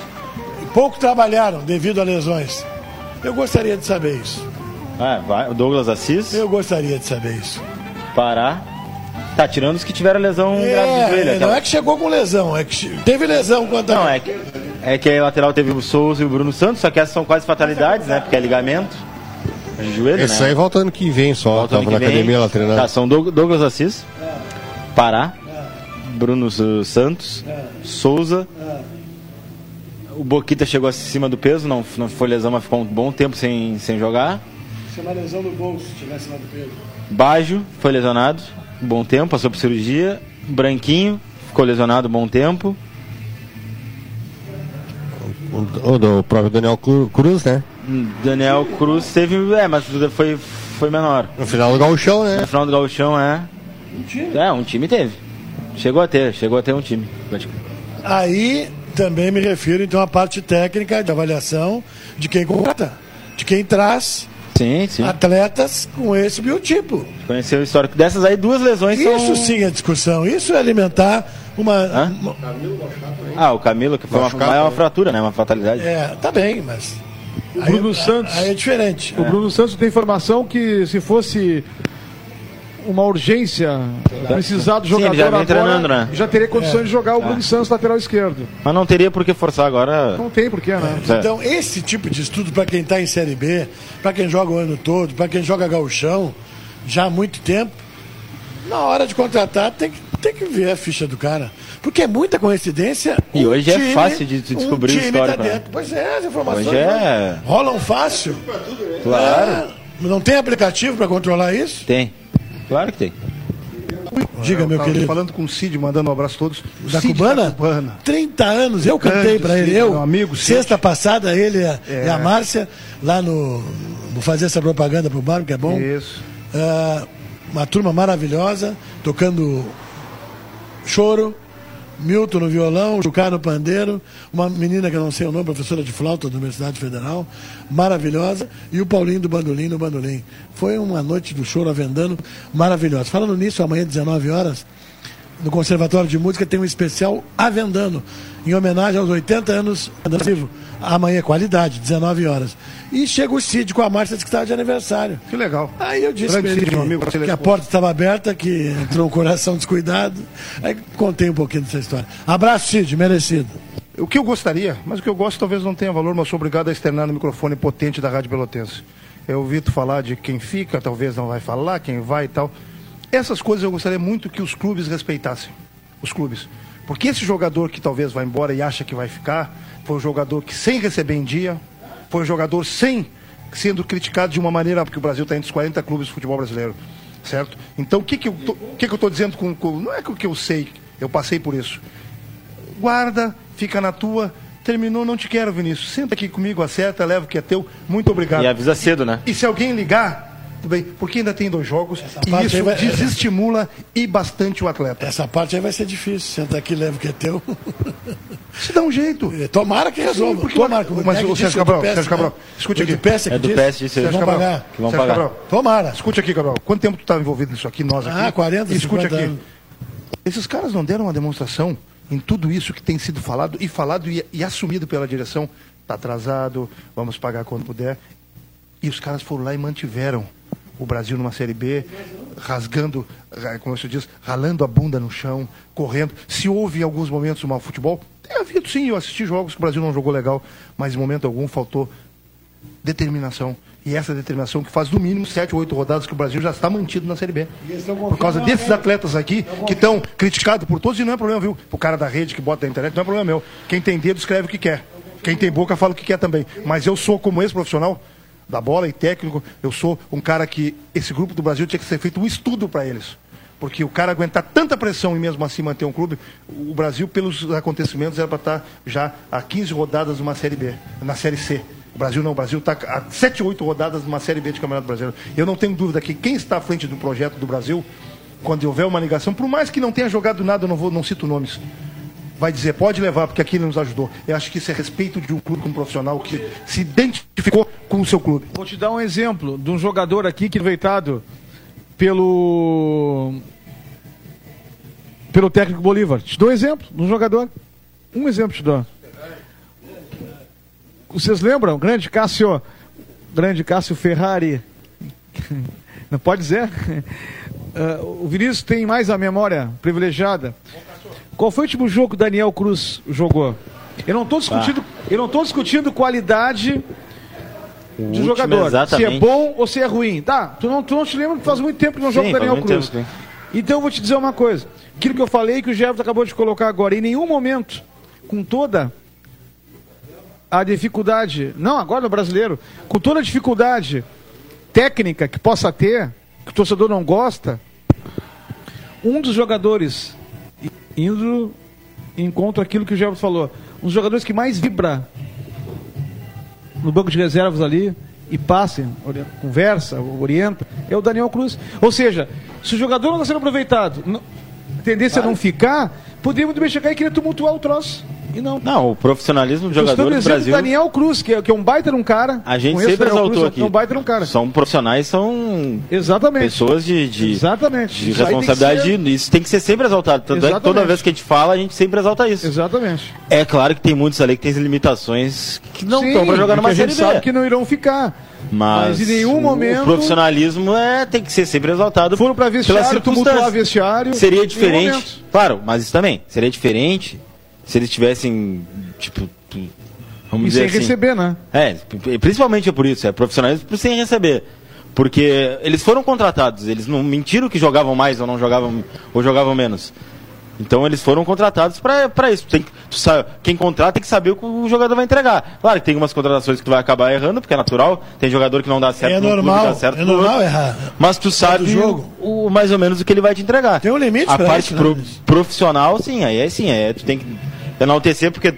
Pouco trabalharam devido a lesões. Eu gostaria de saber isso. Ah, vai. O Douglas Assis? Eu gostaria de saber isso. Pará. Tá tirando os que tiveram lesão é, grave de joelho. Não aquela... é que chegou com lesão, é que teve lesão quanto Não, é que, é que a lateral teve o Souza e o Bruno Santos, só que essas são quase fatalidades, né? Porque é ligamento. De joelho, Esse né? aí volta ano que vem só, volta tava na vem. academia lá treinando. Tá, são Douglas Assis, Pará, Bruno Santos, Souza. O Boquita chegou acima do peso, não, não foi lesão, mas ficou um bom tempo sem, sem jogar. É uma lesão do bolso, se estiver acima do peso. Bajo foi lesionado, um bom tempo, passou por cirurgia. Branquinho ficou lesionado um bom tempo. O, o do próprio Daniel Cruz, né? Daniel Cruz teve. É, mas foi, foi menor. No final do gauchão, né? No final do gauchão, é. Um time? É, um time teve. Chegou a ter, chegou a ter um time. Aí também me refiro então à parte técnica de avaliação de quem contrata, de quem traz sim, sim. atletas com esse biotipo. Conhecer o histórico dessas aí, duas lesões Isso são... sim é discussão, isso é alimentar uma... uma... Ah, o Camilo, que foi uma, uma, uma fratura, né? Uma fatalidade. É, tá bem, mas... O Bruno Santos. Aí é diferente. O é. Bruno Santos tem informação que se fosse uma urgência, precisar do jogador Sim, já agora, né? já teria condições é. de jogar o Bruno é. Santos lateral esquerdo. Mas não teria por que forçar agora. Não tem por que, né? É. Então, esse tipo de estudo para quem está em Série B, para quem joga o ano todo, para quem joga gauchão, já há muito tempo, na hora de contratar tem que, tem que ver a ficha do cara. Porque é muita coincidência. E um hoje é time, é fácil de descobrir um time história. Tá dentro. Pois é, as informações hoje é... rolam fácil. Claro. É, não tem aplicativo para controlar isso? Tem. Claro que tem. Diga, eu meu querido. Falando com o Cid, mandando um abraço a todos. Da Cid Cubana? Da Cubana. 30 anos, eu cantei para ele. Eu, meu amigo, sexta passada, ele e a, é. e a Márcia, lá no. Vou fazer essa propaganda pro bar, que é bom. Isso. Uh, uma turma maravilhosa, tocando choro, Milton no violão, Jucá no pandeiro, uma menina que eu não sei o nome, professora de flauta da Universidade Federal, maravilhosa, e o Paulinho do bandolim no bandolim. Foi uma noite do choro avendando maravilhosa. Falando nisso, amanhã, 19 horas, no Conservatório de Música tem um especial Avendando, em homenagem aos 80 anos do Amanhã, qualidade, 19 horas. E chega o Cid com a Márcia, que estava de aniversário. Que legal. Aí eu disse Grande Cid, que, amigo, que a porta estava aberta, que entrou um coração descuidado. Aí contei um pouquinho dessa história. Abraço, Cid, merecido. O que eu gostaria, mas o que eu gosto talvez não tenha valor, mas sou obrigado a externar no microfone potente da Rádio Pelotense. Eu ouvi tu falar de quem fica, talvez não vai falar, quem vai e tal. Essas coisas eu gostaria muito que os clubes respeitassem. Os clubes. Porque esse jogador que talvez vá embora e acha que vai ficar, foi um jogador que sem receber em dia, foi um jogador sem sendo criticado de uma maneira, porque o Brasil está entre os 40 clubes de futebol brasileiro, certo? Então o que, que eu estou dizendo com, com. Não é o que eu sei, eu passei por isso. Guarda, fica na tua, terminou, não te quero, Vinícius. Senta aqui comigo, acerta, leva o que é teu. Muito obrigado. E avisa cedo, né? E se alguém ligar, tudo bem, porque ainda tem dois jogos e isso vai... desestimula e bastante o atleta. Essa parte aí vai ser difícil. Senta aqui, leva o que é teu. Se dá um jeito. É, tomara que resolva. Porque Tomara que Mas o Sérgio Cabral, Sérgio Cabral, escute aqui. PS é do PS disse Sérgio Cabral. Pagar. Que vão Sérgio pagar. Cabral. Tomara. Escute aqui, Cabral. Quanto tempo tu estava envolvido nisso aqui, nós aqui? Ah, 40, Escute aqui. Anos. Esses caras não deram uma demonstração em tudo isso que tem sido falado e falado e, e assumido pela direção. Está atrasado, vamos pagar quando puder. E os caras foram lá e mantiveram o Brasil numa Série B, rasgando, como você diz, ralando a bunda no chão, correndo. Se houve em alguns momentos um mau futebol, tem havido sim, eu assisti jogos que o Brasil não jogou legal, mas em momento algum faltou determinação. E essa determinação que faz no mínimo sete ou oito rodadas que o Brasil já está mantido na Série B. Por causa desses atletas aqui que estão criticados por todos, e não é problema, viu? O cara da rede que bota na internet, não é problema meu. Quem tem dedo escreve o que quer. Quem tem boca fala o que quer também. Mas eu sou como esse profissional, da bola e técnico, eu sou um cara que esse grupo do Brasil tinha que ser feito um estudo para eles. Porque o cara aguentar tanta pressão e mesmo assim manter um clube, o Brasil, pelos acontecimentos, era para estar tá já a 15 rodadas numa Série B, na Série C. O Brasil não, o Brasil está a 7, 8 rodadas numa Série B de Campeonato Brasileiro. Eu não tenho dúvida que quem está à frente do projeto do Brasil, quando houver uma ligação, por mais que não tenha jogado nada, eu não, vou, não cito nomes, vai dizer, pode levar, porque aqui ele nos ajudou. Eu acho que isso é respeito de um clube como profissional que se identificou com o seu clube. Vou te dar um exemplo de um jogador aqui que aproveitado pelo pelo técnico Bolívar. Te dou um exemplo de um jogador. Um exemplo te dou. Vocês lembram? Grande Cássio, grande Cássio Ferrari. Não pode dizer? Uh, o Vinícius tem mais a memória privilegiada. Qual foi o último jogo que o Daniel Cruz jogou? Eu não estou discutindo, ah. eu não estou discutindo qualidade o de jogador. Exatamente. Se é bom ou se é ruim. Tá, tu não, tu não te lembra que faz muito tempo que não joga o Daniel Cruz. Tempo, então eu vou te dizer uma coisa. Aquilo que eu falei que o Jefferson acabou de colocar agora, em nenhum momento, com toda a dificuldade, não agora no brasileiro, com toda a dificuldade técnica que possa ter, que o torcedor não gosta, um dos jogadores indo em contra aquilo que o Jefferson falou, um dos jogadores que mais vibra no banco de reservas ali e passe, conversa, orienta, é o Daniel Cruz. Ou seja, se o jogador não está sendo aproveitado, tendência a não ficar, poderia muito bem chegar e querer tumultuar o troço. E não. Não, o profissionalismo do jogador do Brasil. Daniel Cruz, que é, que é um baita de um cara. A gente sempre exaltou Cruz, aqui. É um baita de um cara. São profissionais, são. Exatamente. Pessoas de. de Exatamente. De responsabilidade. Tem ser... Isso tem que ser sempre exaltado. Tanto é que toda vez que a gente fala, a gente sempre exalta isso. Exatamente. É claro que tem muitos ali que têm limitações que não estão para jogar numa série A gente sabe que não irão ficar. Mas, Mas, em nenhum momento. O profissionalismo é, tem que ser sempre exaltado. Foram para vestiário, tumultuar vestiário. Seria diferente. Claro, mas isso também. Seria diferente se eles tivessem Tipo, vamos e dizer sem assim. receber, né? É, principalmente é por isso, é profissionalismo sem receber. Porque eles foram contratados, eles não mentiram que jogavam mais ou não jogavam ou jogavam menos. Então eles foram contratados para isso. Tem, sabe, quem contrata tem que saber o que o jogador vai entregar. Claro que tem umas contratações que tu vai acabar errando, porque é natural. Tem jogador que não dá certo é no normal, clube, dá certo é normal errar. Mas tu sabe jogo. O, o, mais ou menos o que ele vai te entregar. Tem um limite A parte isso, pro, né? profissional, sim, aí é sim, é, tu tem que enaltecer porque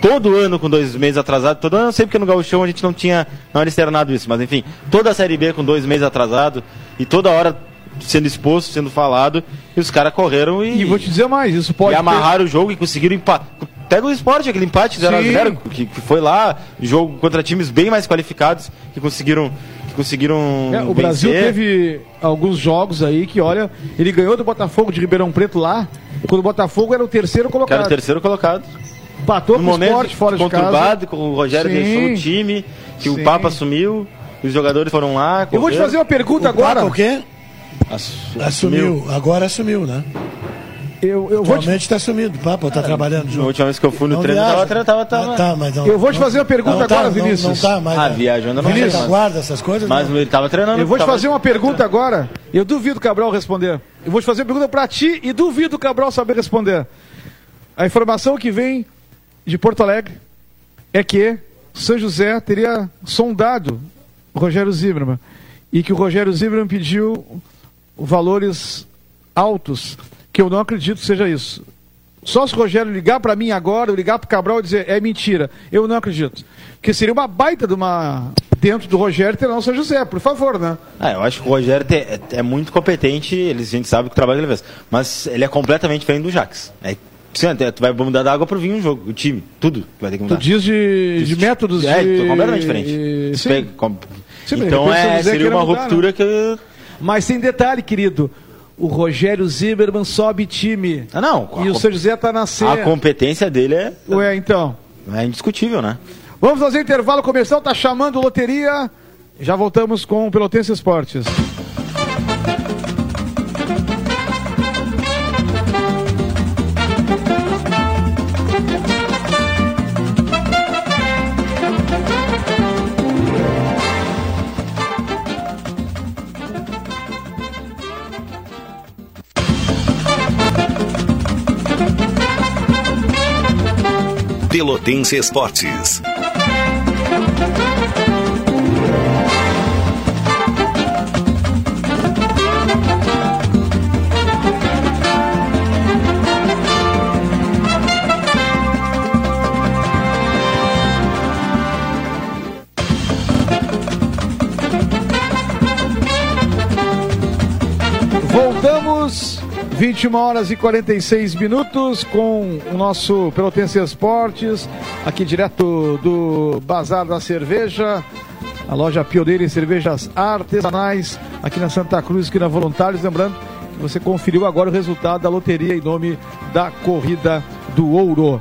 todo ano com dois meses atrasado, todo ano, sempre que no Gauchão a gente não tinha, não era externado isso, mas enfim, toda a Série B com dois meses atrasado e toda hora sendo exposto, sendo falado, e os caras correram e. E vou te dizer mais, isso pode. E amarraram ter... o jogo e conseguiram empatar. Pega o esporte, aquele empate 0x0, que, que foi lá, jogo contra times bem mais qualificados, que conseguiram que conseguiram. É, o vencer. Brasil teve alguns jogos aí que, olha, ele ganhou do Botafogo de Ribeirão Preto lá, quando o Botafogo era o terceiro colocado. era o terceiro colocado. Empatou no com o esporte fora de casa. com o Rogério Sim. deixou o time, que Sim. o Papa assumiu, os jogadores foram lá. Eu vou te fazer uma pergunta o agora. Papa, o quê? Assumiu. Agora assumiu, né? Eu, eu Atualmente está te... sumido, o Papa está trabalhando junto. A última vez que eu fui no não treino, estava tava, tava, tava... Ah, tá, mas não, Eu vou te fazer uma pergunta não, agora, tá, Vinícius. Não, não tá, mas... Ah, viagem ainda não Vinícius, guarda essas coisas. Mas não. ele estava treinando. Eu vou te fazer uma pergunta agora. Eu duvido o Cabral responder. Eu vou te fazer uma pergunta para ti e duvido o Cabral saber responder. A informação que vem de Porto Alegre é que São José teria sondado o Rogério Zimmermann e que o Rogério Zimmermann pediu valores altos, que eu não acredito que seja isso. Só se o Rogério ligar para mim agora, eu ligar para o Cabral e dizer é mentira, eu não acredito. Porque seria uma baita de uma. Dentro do Rogério ter não São José, por favor, né? Ah, eu acho que o Rogério é, é, muito competente, ele, a gente sabe o trabalho que ele fez. Mas ele é completamente diferente do Jax. É Sim, tu vai mudar da água pro vinho o jogo, o time, tudo vai ter que mudar. Tu diz de, de métodos é, de... completamente diferente. Sim. Pega, com... Sim, então é, seria uma mudar, ruptura né? que... Mas tem detalhe, querido. O Rogério Zimmermann sobe time. Ah, não. E o São José tá na C. A competência dele é... Ué, então. É indiscutível, né? Vamos fazer intervalo comercial, tá chamando loteria. Já voltamos com o Pelotense Esportes. Pelotense Esportes. 21 horas e 46 minutos com o nosso Pelotense Esportes, aqui direto do Bazar da Cerveja, a loja pioneira em cervejas artesanais, aqui na Santa Cruz, aqui na Voluntários. Lembrando que você conferiu agora o resultado da loteria em nome da Corrida do Ouro.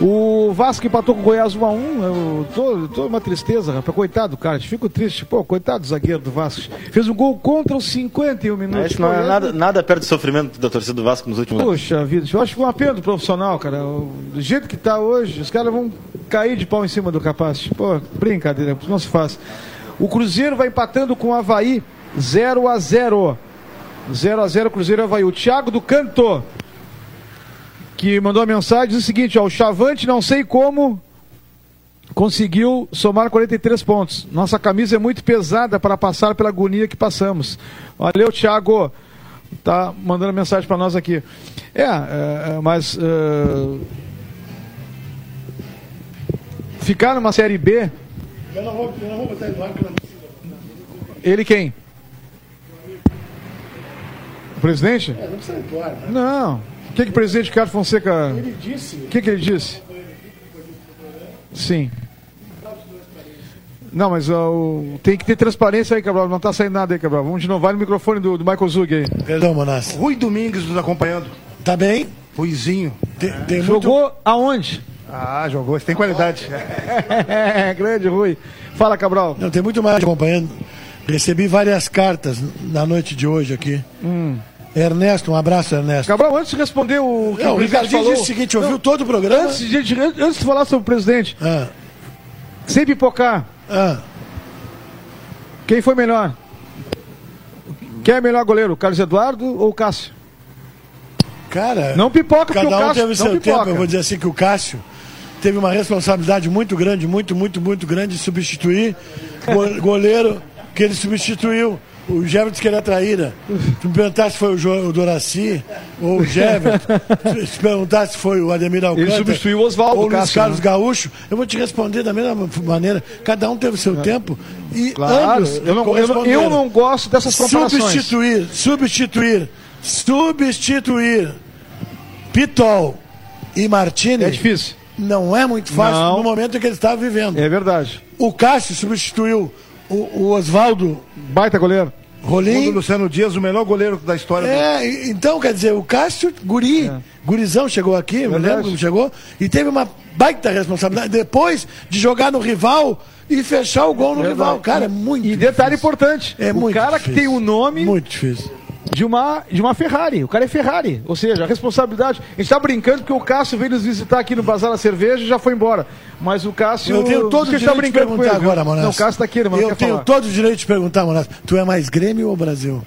O Vasco empatou com o Goiás 1 a 1 eu tô, tô uma tristeza, rapaz. Coitado, cara. Fico triste. Pô, coitado do zagueiro do Vasco. Fez um gol contra os 51 minutos. Isso não é nada, nada perto do sofrimento da torcida do Vasco nos últimos anos. Poxa vida, eu acho que foi uma pena do profissional, cara. Do jeito que tá hoje, os caras vão cair de pau em cima do capaz. Pô, brincadeira, não se faz. O Cruzeiro vai empatando com o Havaí 0 a 0 0 a 0 Cruzeiro e Havaí. O Thiago do Canto que mandou a mensagem diz o seguinte, ó, o Chavante não sei como conseguiu somar 43 pontos. Nossa camisa é muito pesada para passar pela agonia que passamos. Valeu, Thiago. Tá mandando mensagem para nós aqui. É, é, é mas uh, ficar numa série B. Eu não vou, eu não vou botar ele lá, Ele quem? O presidente? É, não precisa entrar, né? Não. O que, que o presidente Carlos Fonseca. Ele disse. O que, que ele disse? Sim. Não, mas uh, tem que ter transparência aí, Cabral. Não está saindo nada aí, Cabral. Vamos de novo. Vai no microfone do, do Michael Zug aí. Perdão, Manassi. Rui Domingues nos acompanhando. Tá bem? Ruizinho. Tem Jogou muito... aonde? Ah, jogou. Você tem qualidade. é, grande, Rui. Fala, Cabral. Não, tem muito mais acompanhando. Recebi várias cartas na noite de hoje aqui. Hum. Ernesto, um abraço, Ernesto. Cabral, antes de responder o que não, o, Ricardinho falou... disse o seguinte, ouviu não, todo o programa? Antes de, antes de falar sobre o presidente, ah. sem pipocar, ah. quem foi melhor? Quem é melhor goleiro, Carlos Eduardo ou Cássio? Cara, não pipoca, cada um Cássio, teve seu pipoca. tempo. Eu vou dizer assim que o Cássio teve uma responsabilidade muito grande, muito, muito, muito grande de substituir goleiro que ele substituiu o Jefferson que era traíra. Se me perguntasse se foi o, jo, o Doraci ou o Jefferson, se perguntasse se foi o Ademir Alcântara. Ele substituiu o Oswaldo Ou o Luiz Carlos né? Gaúcho, eu vou te responder da mesma maneira. Cada um teve o seu é. tempo e claro, ambos eu não, eu, eu não gosto dessas comparações. Substituir, substituir, substituir Pitol e Martini. É difícil. Não é muito fácil não. no momento em que ele estava vivendo. É verdade. O Cássio substituiu o, o Oswaldo. Baita goleiro. Rolim. Luciano Dias, o melhor goleiro da história. É, do... então, quer dizer, o Cássio Guri, é. Gurizão chegou aqui, me lembro como chegou, e teve uma baita responsabilidade depois de jogar no rival e fechar o gol no Verdade. rival. Cara, é muito E detalhe difícil. importante, é o cara difícil. que tem o um nome... Muito difícil de uma, de uma Ferrari. O cara é Ferrari. Ou seja, a responsabilidade. A gente está brincando porque o Cássio veio nos visitar aqui no Bazar da Cerveja e já foi embora. Mas o Cássio. Eu tenho todo o direito tá brincando de perguntar agora, Monas. Não, o Cássio está aqui, irmão. Eu tenho falar. todo o direito de perguntar, Monas. Tu é mais Grêmio ou Brasil?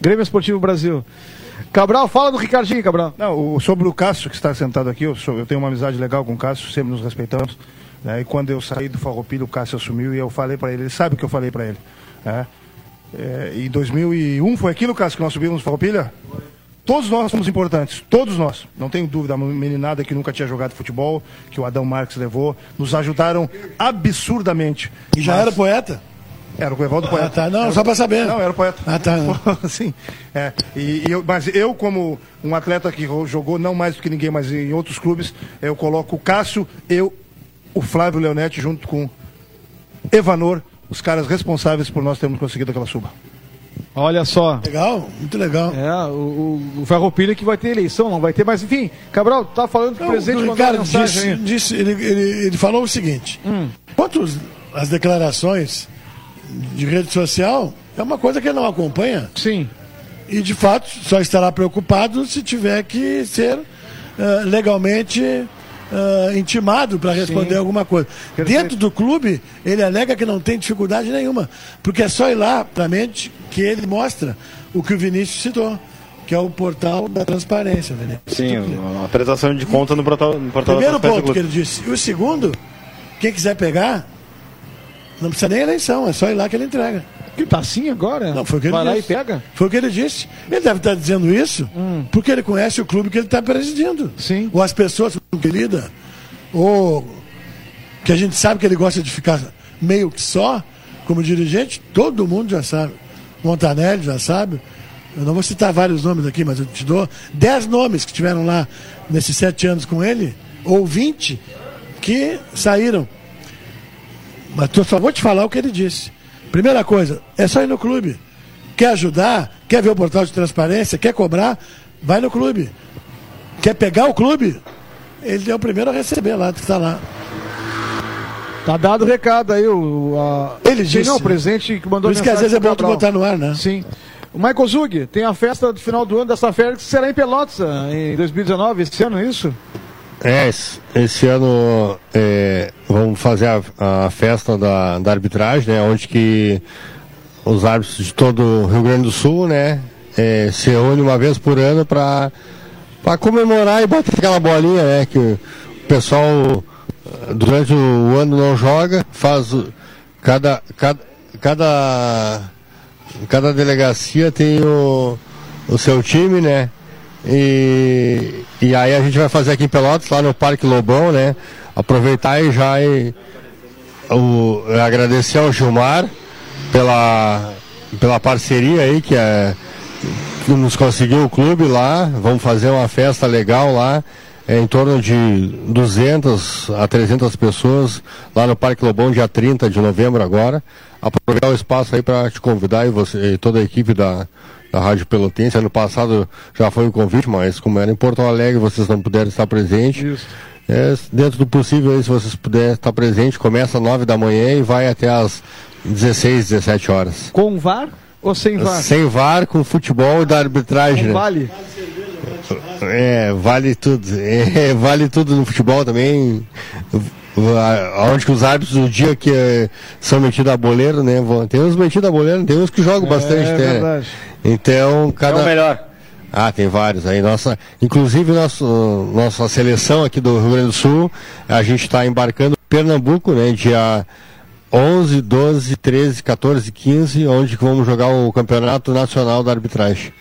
Grêmio Esportivo Brasil. Cabral, fala do Ricardinho, Cabral. Não, o, sobre o Cássio que está sentado aqui, eu, sou, eu tenho uma amizade legal com o Cássio, sempre nos respeitamos. Né? E quando eu saí do Farroupilha, o Cássio assumiu e eu falei para ele, ele sabe o que eu falei para ele. Né? É, em 2001 foi aquilo, Cássio, que nós subimos no Farroupilha? Todos nós somos importantes, todos nós. Não tenho dúvida, a meninada que nunca tinha jogado futebol, que o Adão Marques levou, nos ajudaram absurdamente. E já Mas... era poeta? Era o Evaldo ah, Poeta. Tá. Não, era... só para saber. Não, era poeta. Ah, tá. Sim. É. E, e eu, mas eu, como um atleta que jogou não mais do que ninguém, mas em outros clubes, eu coloco o Cássio, eu, o Flávio Leonetti, junto com Evanor, os caras responsáveis por nós termos conseguido aquela suba. Olha só. Legal, muito legal. É, o, o Ferroupilha que vai ter eleição, não vai ter, mas enfim, Cabral, tá falando que o presidente mandou cara disse, disse ele, ele, ele, falou o seguinte: hum. quanto as declarações de rede social, é uma coisa que ele não acompanha. Sim. E de fato só estará preocupado se tiver que ser uh, legalmente uh, intimado para responder Sim. alguma coisa. Perfeito. Dentro do clube, ele alega que não tem dificuldade nenhuma, porque é só ir lá para a mente que ele mostra o que o Vinícius citou que é o portal da transparência, Vinícius. Sim, a apresentação de conta no portal, no portal Primeiro ponto que ele disse. E o segundo, quem quiser pegar, não precisa nem eleição, é só ir lá que ele entrega. Que tá assim agora? Não, foi o que ele Vai disse. lá e pega? Foi o que ele disse. Ele deve estar dizendo isso hum. porque ele conhece o clube que ele está presidindo. Sim. Ou as pessoas que ele lida, ou que a gente sabe que ele gosta de ficar meio que só, como dirigente, todo mundo já sabe. Montanelli já sabe, eu não vou citar vários nomes aqui, mas eu te dou 10 nomes que tiveram lá nesses sete anos com ele, ou 20, que saíram. Mas eu só vou te falar o que ele disse. Primeira coisa, é só ir no clube. Quer ajudar, quer ver o portal de transparência, quer cobrar, vai no clube. Quer pegar o clube? Ele é o primeiro a receber lá, que está lá. Tá dado o recado aí, o. A... Ele disse. Não, o presente que mandou Por isso que às vezes é bom tu botar no ar, né? Sim. O Michael Zug, tem a festa do final do ano dessa férias que será em Pelotas, em 2019, esse ano, é isso? É, esse, esse ano é, vamos fazer a, a, festa da, da arbitragem, né? Onde que os árbitros de todo o Rio Grande do Sul, né? É, se reúnem uma vez por ano para comemorar e bater aquela bolinha, né? Que o pessoal durante o ano não joga, faz cada, cada, cada, cada delegacia tem o, o seu time, né? E, e aí a gente vai fazer aqui em Pelotas, lá no Parque Lobão, né? Aproveitar e já e, o, agradecer ao Gilmar pela, pela parceria aí que, é, nos conseguiu o clube lá. Vamos fazer uma festa legal lá é, em torno de 200 a 300 pessoas lá no Parque Lobão, dia 30 de novembro agora. Aproveitar o espaço aí para te convidar e você e toda a equipe da, da Rádio Pelotense. Ano passado já foi um convite, mas como era em Porto Alegre, vocês não puderam estar presentes. É, dentro do possível, aí, se vocês puderem estar presentes, começa às 9 da manhã e vai até às 16, 17 horas. Com VAR ou sem VAR? Sem VAR, com futebol e da arbitragem. Né? Vale. É, vale tudo. É, vale tudo no futebol também. Onde que os árbitros do dia que é, são metidos a boleiro, né? Tem uns metidos a boleiro, tem uns que jogam bastante. É, né? verdade. Então, cada. É o melhor. Ah, tem vários aí. Nossa, inclusive nosso, nossa seleção aqui do Rio Grande do Sul, a gente está embarcando Pernambuco, né? Dia 11, 12, 13, 14, 15, onde vamos jogar o Campeonato Nacional da Arbitragem.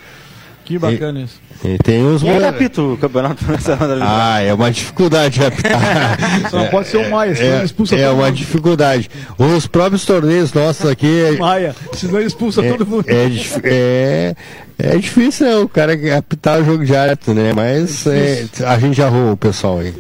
Que bacana e, isso. E tem os Quem apita o campeonato nacional Ah, é uma dificuldade apitar. Só não pode ser o Maia, senão é, expulsa É uma mundo. dificuldade. Os próprios torneios nossos aqui. Maia, senão ele expulsa é, todo mundo. É, é, é difícil, né? O cara apitar o jogo de árbitro, né? Mas é, a gente já arruma o pessoal aí.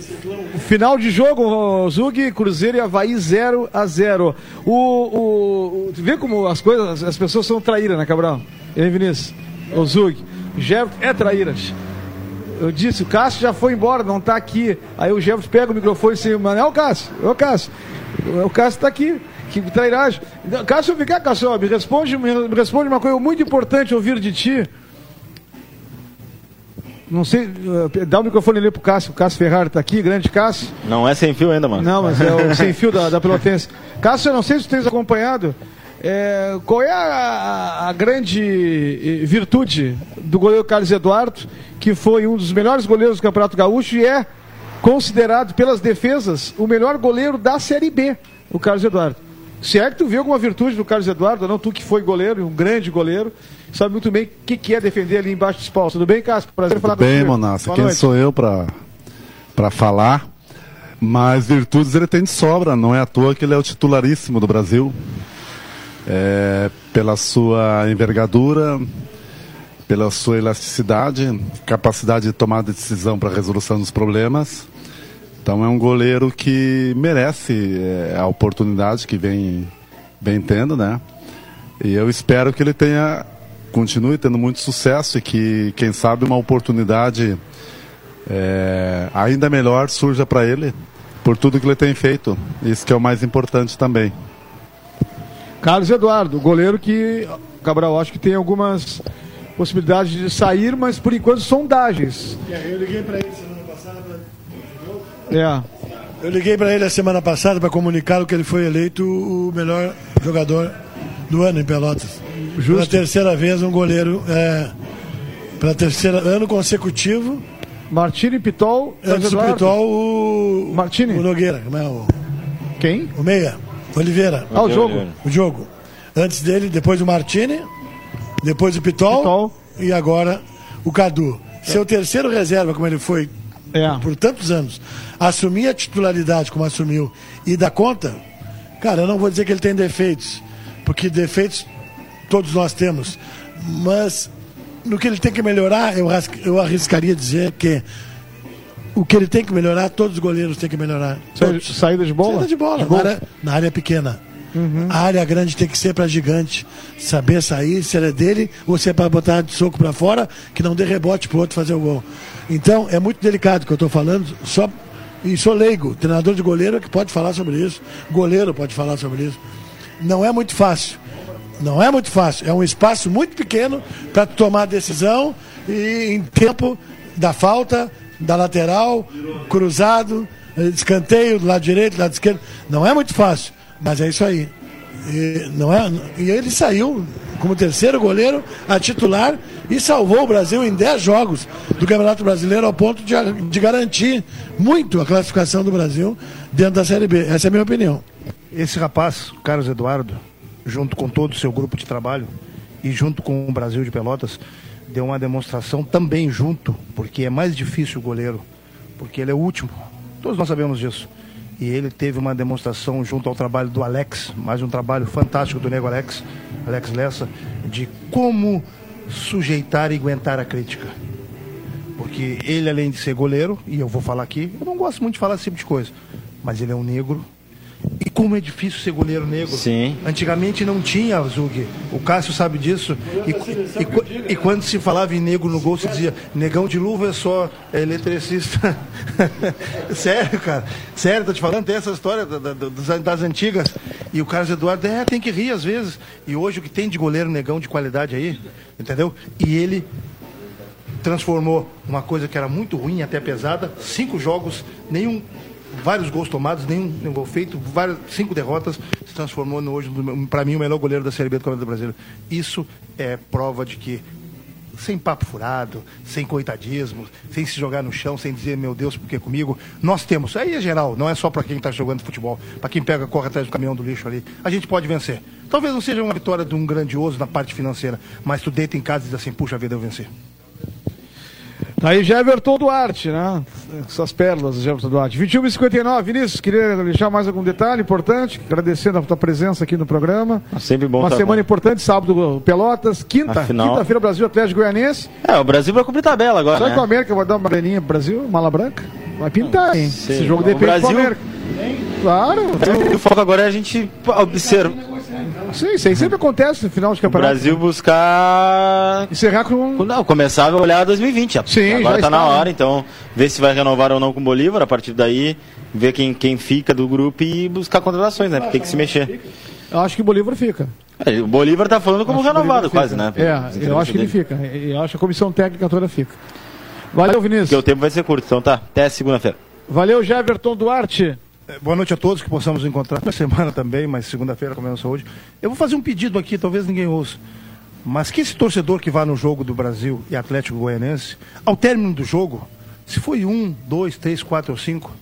Final de jogo, Zug, Cruzeiro e Havaí 0 a 0 o, o, Vê como as coisas, as pessoas são traíras, né, Cabral? E aí, Vinícius? O Zug. Jefferson é traíras. Eu disse, o Cássio já foi embora, não está aqui. Aí o Jefferson pega o microfone e diz, mas é o Cássio, é o Cássio. O Cássio está aqui. Que trairagem. Cássio, vem cá, Cássio, me responde, me responde uma coisa muito importante ouvir de ti. Não sei, eh, dá o microfone ali pro Cássio. O Cássio Ferrari está aqui, grande Cássio. Não é sem fio ainda, mano. Não, mas é o sem fio da, da Pelotense. Cássio, eu não sei se tu tens acompanhado. É, qual é a, a, grande eh, virtude do goleiro Carlos Eduardo, que foi um dos melhores goleiros do Campeonato Gaúcho e é considerado pelas defesas o melhor goleiro da Série B, o Carlos Eduardo. Se é que tu viu alguma virtude do Carlos Eduardo, não tu que foi goleiro, um grande goleiro, sabe muito bem o que, que, é defender ali embaixo dos paus. Tudo bem, Cássio? Prazer Tudo falar bem, contigo. Monassa. Quem noite. sou eu para falar? Mas virtudes ele tem de sobra, não é à toa que ele é o titularíssimo do Brasil é, pela sua envergadura, pela sua elasticidade, capacidade de tomar decisão para resolução dos problemas. Então é um goleiro que merece é, a oportunidade que vem, vem tendo, né? E eu espero que ele tenha, continue tendo muito sucesso e que, quem sabe, uma oportunidade é, ainda melhor surja para ele por tudo que ele tem feito. Isso que é o mais importante também. Carlos Eduardo, goleiro que, Cabral, acho que tem algumas possibilidades de sair, mas por enquanto sondagens. Eu liguei para ele semana passada. É. Eu liguei para ele a semana passada para comunicá-lo que ele foi eleito o melhor jogador do ano em Pelotas. Justo. Pela terceira vez, um goleiro. É, pela terceira ano consecutivo. Martini Pitol. Antes do Pitol, o. Martini? O Nogueira. É o... Quem? O Meia. Oliveira. Ah, o jogo. O jogo. Antes dele, depois o Martini, depois o Pitol, Pitol. e agora o Cadu. Seu terceiro reserva, como ele foi é. por tantos anos, assumir a titularidade como assumiu e dar conta, cara, eu não vou dizer que ele tem defeitos, porque defeitos todos nós temos, mas no que ele tem que melhorar, eu, eu arriscaria dizer que o que ele tem que melhorar, todos os goleiros têm que melhorar. Todos. Saída de bola? Saída de bola, de na, área, na, área, pequena. Uhum. A área grande tem que ser para gigante. Saber sair, se é dele, ou se é para botar de soco para fora, que não dê rebote pro outro fazer o gol. Então, é muito delicado o que eu estou falando, só e sou leigo, treinador de goleiro é que pode falar sobre isso, goleiro pode falar sobre isso. Não é muito fácil. Não é muito fácil. É um espaço muito pequeno para tomar decisão e em tempo da falta, da lateral, cruzado, escanteio do lado direito, do lado esquerdo. Não é muito fácil, mas é isso aí. E, não é, e ele saiu como terceiro goleiro a titular e salvou o Brasil em 10 jogos do Campeonato Brasileiro ao ponto de, de garantir muito a classificação do Brasil dentro da Série B. Essa é a minha opinião. Esse rapaz, Carlos Eduardo, junto com todo o seu grupo de trabalho e junto com o Brasil de Pelotas, deu uma demonstração também junto, porque é mais difícil o goleiro, porque ele é o último. Todos nós sabemos disso. E ele teve uma demonstração junto ao trabalho do Alex, mais um trabalho fantástico do nego Alex, Alex Lessa, de como sujeitar e aguentar a crítica. Porque ele, além de ser goleiro, e eu vou falar aqui, eu não gosto muito de falar esse tipo de coisa, mas ele é um negro, e como é difícil ser goleiro negro. Sim. Antigamente não tinha, Zug. O Cássio sabe disso. E, e, e, quando se falava em negro no gol, se dizia, negão de luva é só eletricista. Sério, cara. Sério, tô te falando, tem essa história da, da, das antigas. E o Carlos Eduardo, é, tem que rir às vezes. E hoje o que tem de goleiro negão de qualidade aí, entendeu? E ele transformou uma coisa que era muito ruim, até pesada, cinco jogos, nenhum vários gols tomados, nenhum, nenhum gol feito, várias, cinco derrotas, se transformou no, hoje, para mim, o melhor goleiro da Série B do Campeonato Brasileiro. Isso é prova de que, sem papo furado, sem coitadismo, sem se jogar no chão, sem dizer, meu Deus, por que comigo? Nós temos, aí é geral, não é só para quem está jogando futebol, para quem pega, corre atrás do caminhão do lixo ali. A gente pode vencer. Talvez não seja uma vitória de um grandioso na parte financeira, mas tu deita em casa e diz assim, puxa vida, eu venci. Aí Everton Duarte, né? Essas pérolas do Everton Duarte. 21 e 59 Vinícius, queria deixar mais algum detalhe importante, agradecendo a tua presença aqui no programa. Ah, sempre bom. Uma semana bom. importante, sábado Pelotas, quinta, quinta-feira Brasil Atlético Goianense. É, o Brasil vai cumprir tabela agora, Será né? que o América vai dar uma braninha pro Brasil, mala branca? Vai pintar, hein? Esse jogo depende Brasil... do América. Claro. O foco agora é a gente observar Sim, isso aí sempre acontece no final de campeonato. O Brasil buscar. Encerrar com. Não, começar a olhar 2020. Sim, Agora está na hora, então, ver se vai renovar ou não com o Bolívar. A partir daí, ver quem, quem fica do grupo e buscar contratações, né? Porque tem que se mexer. Eu acho que o Bolívar fica. É, o Bolívar está falando como renovado, quase, né? É, eu acho que ele fica. Eu acho que a comissão técnica toda fica. Valeu, Vinícius. Porque o tempo vai ser curto, então tá. Até segunda-feira. Valeu, Jeverton Duarte. É, boa noite a todos, que possamos encontrar na semana também, mas segunda-feira começa hoje. Eu vou fazer um pedido aqui, talvez ninguém ouça. Mas que esse torcedor que vá no jogo do Brasil e Atlético Goianense, ao término do jogo, se foi um, dois, três, quatro ou cinco,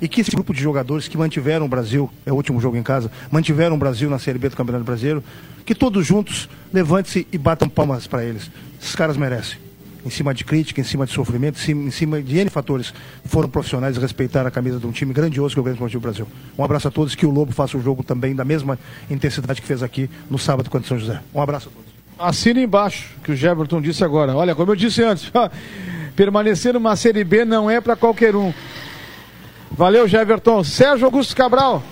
e que esse grupo de jogadores que mantiveram o Brasil, é o último jogo em casa, mantiveram o Brasil na Série B do Campeonato Brasileiro, que todos juntos levante-se e batam palmas para eles. Esses caras merecem em cima de crítica, em cima de sofrimento, em cima de N fatores, foram profissionais e respeitaram a camisa de um time grandioso que é o Grande Esportivo Brasil. Um abraço a todos, que o Lobo faça o jogo também da mesma intensidade que fez aqui no sábado contra São José. Um abraço a todos. Assina embaixo, que o Jefferson disse agora. Olha, como eu disse antes, permanecer numa Série B não é para qualquer um. Valeu, Jefferson. Sérgio Augusto Cabral,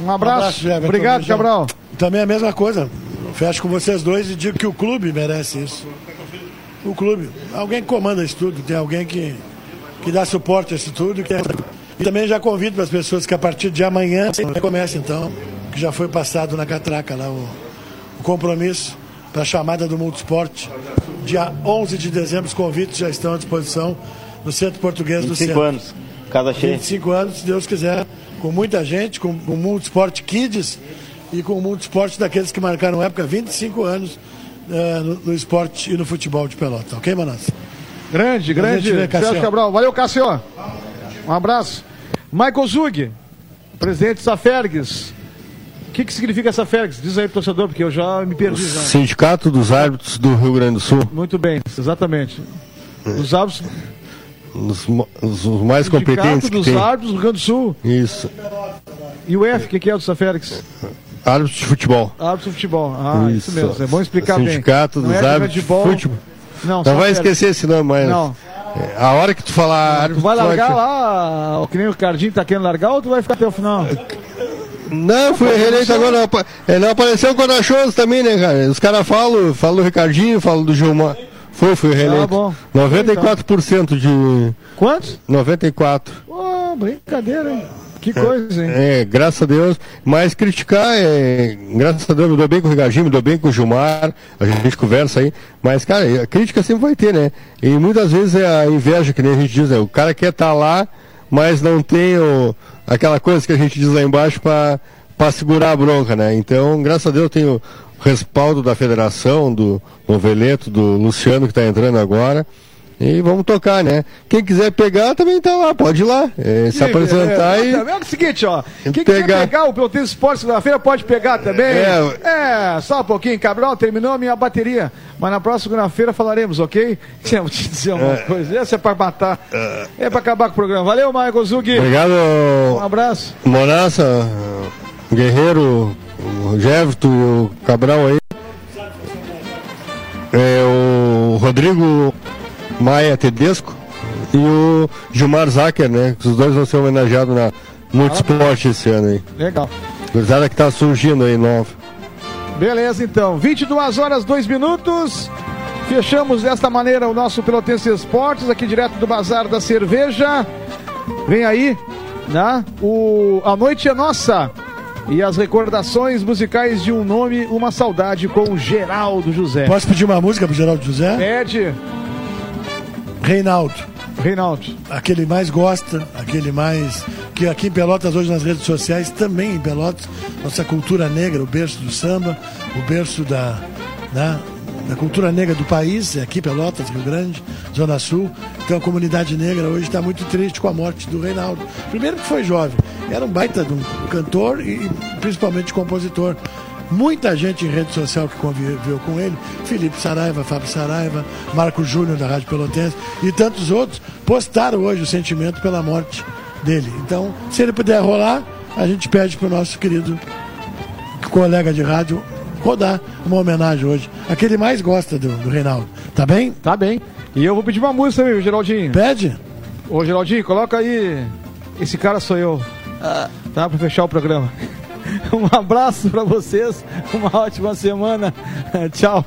um abraço. Um abraço Obrigado, Cabral. Também a mesma coisa. Fecho com vocês dois e digo que o clube merece isso o clube. Alguém que comanda isso tudo, tem alguém que, que dá suporte a isso tudo. Que é... E também já convido para as pessoas que a partir de amanhã comece então, que já foi passado na catraca lá o, o compromisso para a chamada do Multisport. Dia 11 de dezembro, os convites já estão à disposição no Centro Português do Centro. 25 anos, casa cheia. 25 anos, se Deus quiser, com muita gente, com o Multisport Kids e com o Multisport daqueles que marcaram época, 25 anos é, no, no, esporte e no futebol de pelota. Ok, Manas? Grande, grande. Sérgio Cabral. Valeu, Cássio. Um abraço. Michael Zug, presidente da Safergues. O que, que significa essa Fergues? Diz aí, torcedor, porque eu já me perdi. Já. Sindicato dos Árbitros do Rio Grande do Sul. Muito bem, exatamente. Os árbitros. Os, os, os mais competentes. Sindicato dos tem. árbitros do Rio Grande do Sul. Isso. E o F, o que, que é do Safergues? Árbitros de futebol. Árbitros de futebol. Ah, isso, isso mesmo. É bom explicar bem. Sindicato dos é árbitros de futebol. Não, não vai esquecer esse nome mais. Não. É, a hora que tu falar. Tu vai largar lá, o que nem o Cardinho tá querendo largar ou tu vai ficar até o final? Não, foi reeleito agora. Ele não apareceu com o Shows também, né, cara? Os caras falam, falam do Ricardinho, falam do Gilmar. Foi, foi reeleito. Ah, bom. 94% de. Quantos? 94. Oh, brincadeira, hein? Que coisa, hein? É, graças a Deus. Mas criticar, é, graças a Deus, me dou bem com o Ricardinho, me dou bem com o Gilmar, a gente conversa aí. Mas, cara, a crítica sempre vai ter, né? E muitas vezes é a inveja, que nem a gente diz, né? O cara quer estar tá lá, mas não tem o, aquela coisa que a gente diz lá embaixo para segurar a bronca, né? Então, graças a Deus, eu tenho respaldo da federação, do Noveleto, do Luciano que está entrando agora. E vamos tocar, né? Quem quiser pegar também tá lá, pode ir lá. É, se apresentar é, e. É, o seguinte, ó. Quem pegar. quiser pegar o Pelotense Esporte segunda-feira pode pegar também. É, é, só um pouquinho, Cabral, terminou a minha bateria. Mas na próxima segunda-feira falaremos, ok? Vou te dizer uma é. coisa. Essa é pra matar. É, é pra acabar com o programa. Valeu, Michael Zug. Obrigado. Um abraço. Moraça, Guerreiro, o e o Cabral aí. É, o Rodrigo Maia Tedesco e o Gilmar Zacher, né? Os dois vão ser homenageados na Multisport esse ano aí. Legal. Gurizada que tá surgindo aí, nova. Beleza, então. 22 horas, 2 minutos. Fechamos desta maneira o nosso Pelotense Esportes, aqui direto do Bazar da Cerveja. Vem aí, né? O A Noite é Nossa. E as recordações musicais de um nome, uma saudade com o Geraldo José. Posso pedir uma música pro Geraldo José? Pede. Reinaldo. Reinaldo. Aquele mais gosta, aquele mais. Que aqui em Pelotas, hoje nas redes sociais, também em Pelotas, nossa cultura negra, o berço do samba, o berço da. Né, da cultura negra do país, é aqui Pelotas, Rio Grande, Zona Sul. Então a comunidade negra hoje está muito triste com a morte do Reinaldo. Primeiro que foi jovem, era um baita de um cantor e, e principalmente compositor. Muita gente em rede social que conviveu com ele, Felipe Saraiva, Fábio Saraiva, Marco Júnior da Rádio Pelotense e tantos outros, postaram hoje o sentimento pela morte dele. Então, se ele puder rolar, a gente pede para o nosso querido colega de rádio rodar uma homenagem hoje. Aquele mais gosta do, do Reinaldo. Tá bem? Tá bem. E eu vou pedir uma música também, Geraldinho. Pede? Ô, Geraldinho, coloca aí. Esse cara sou eu. Ah. Tá? Pra fechar o programa. Um abraço para vocês, uma ótima semana. Tchau.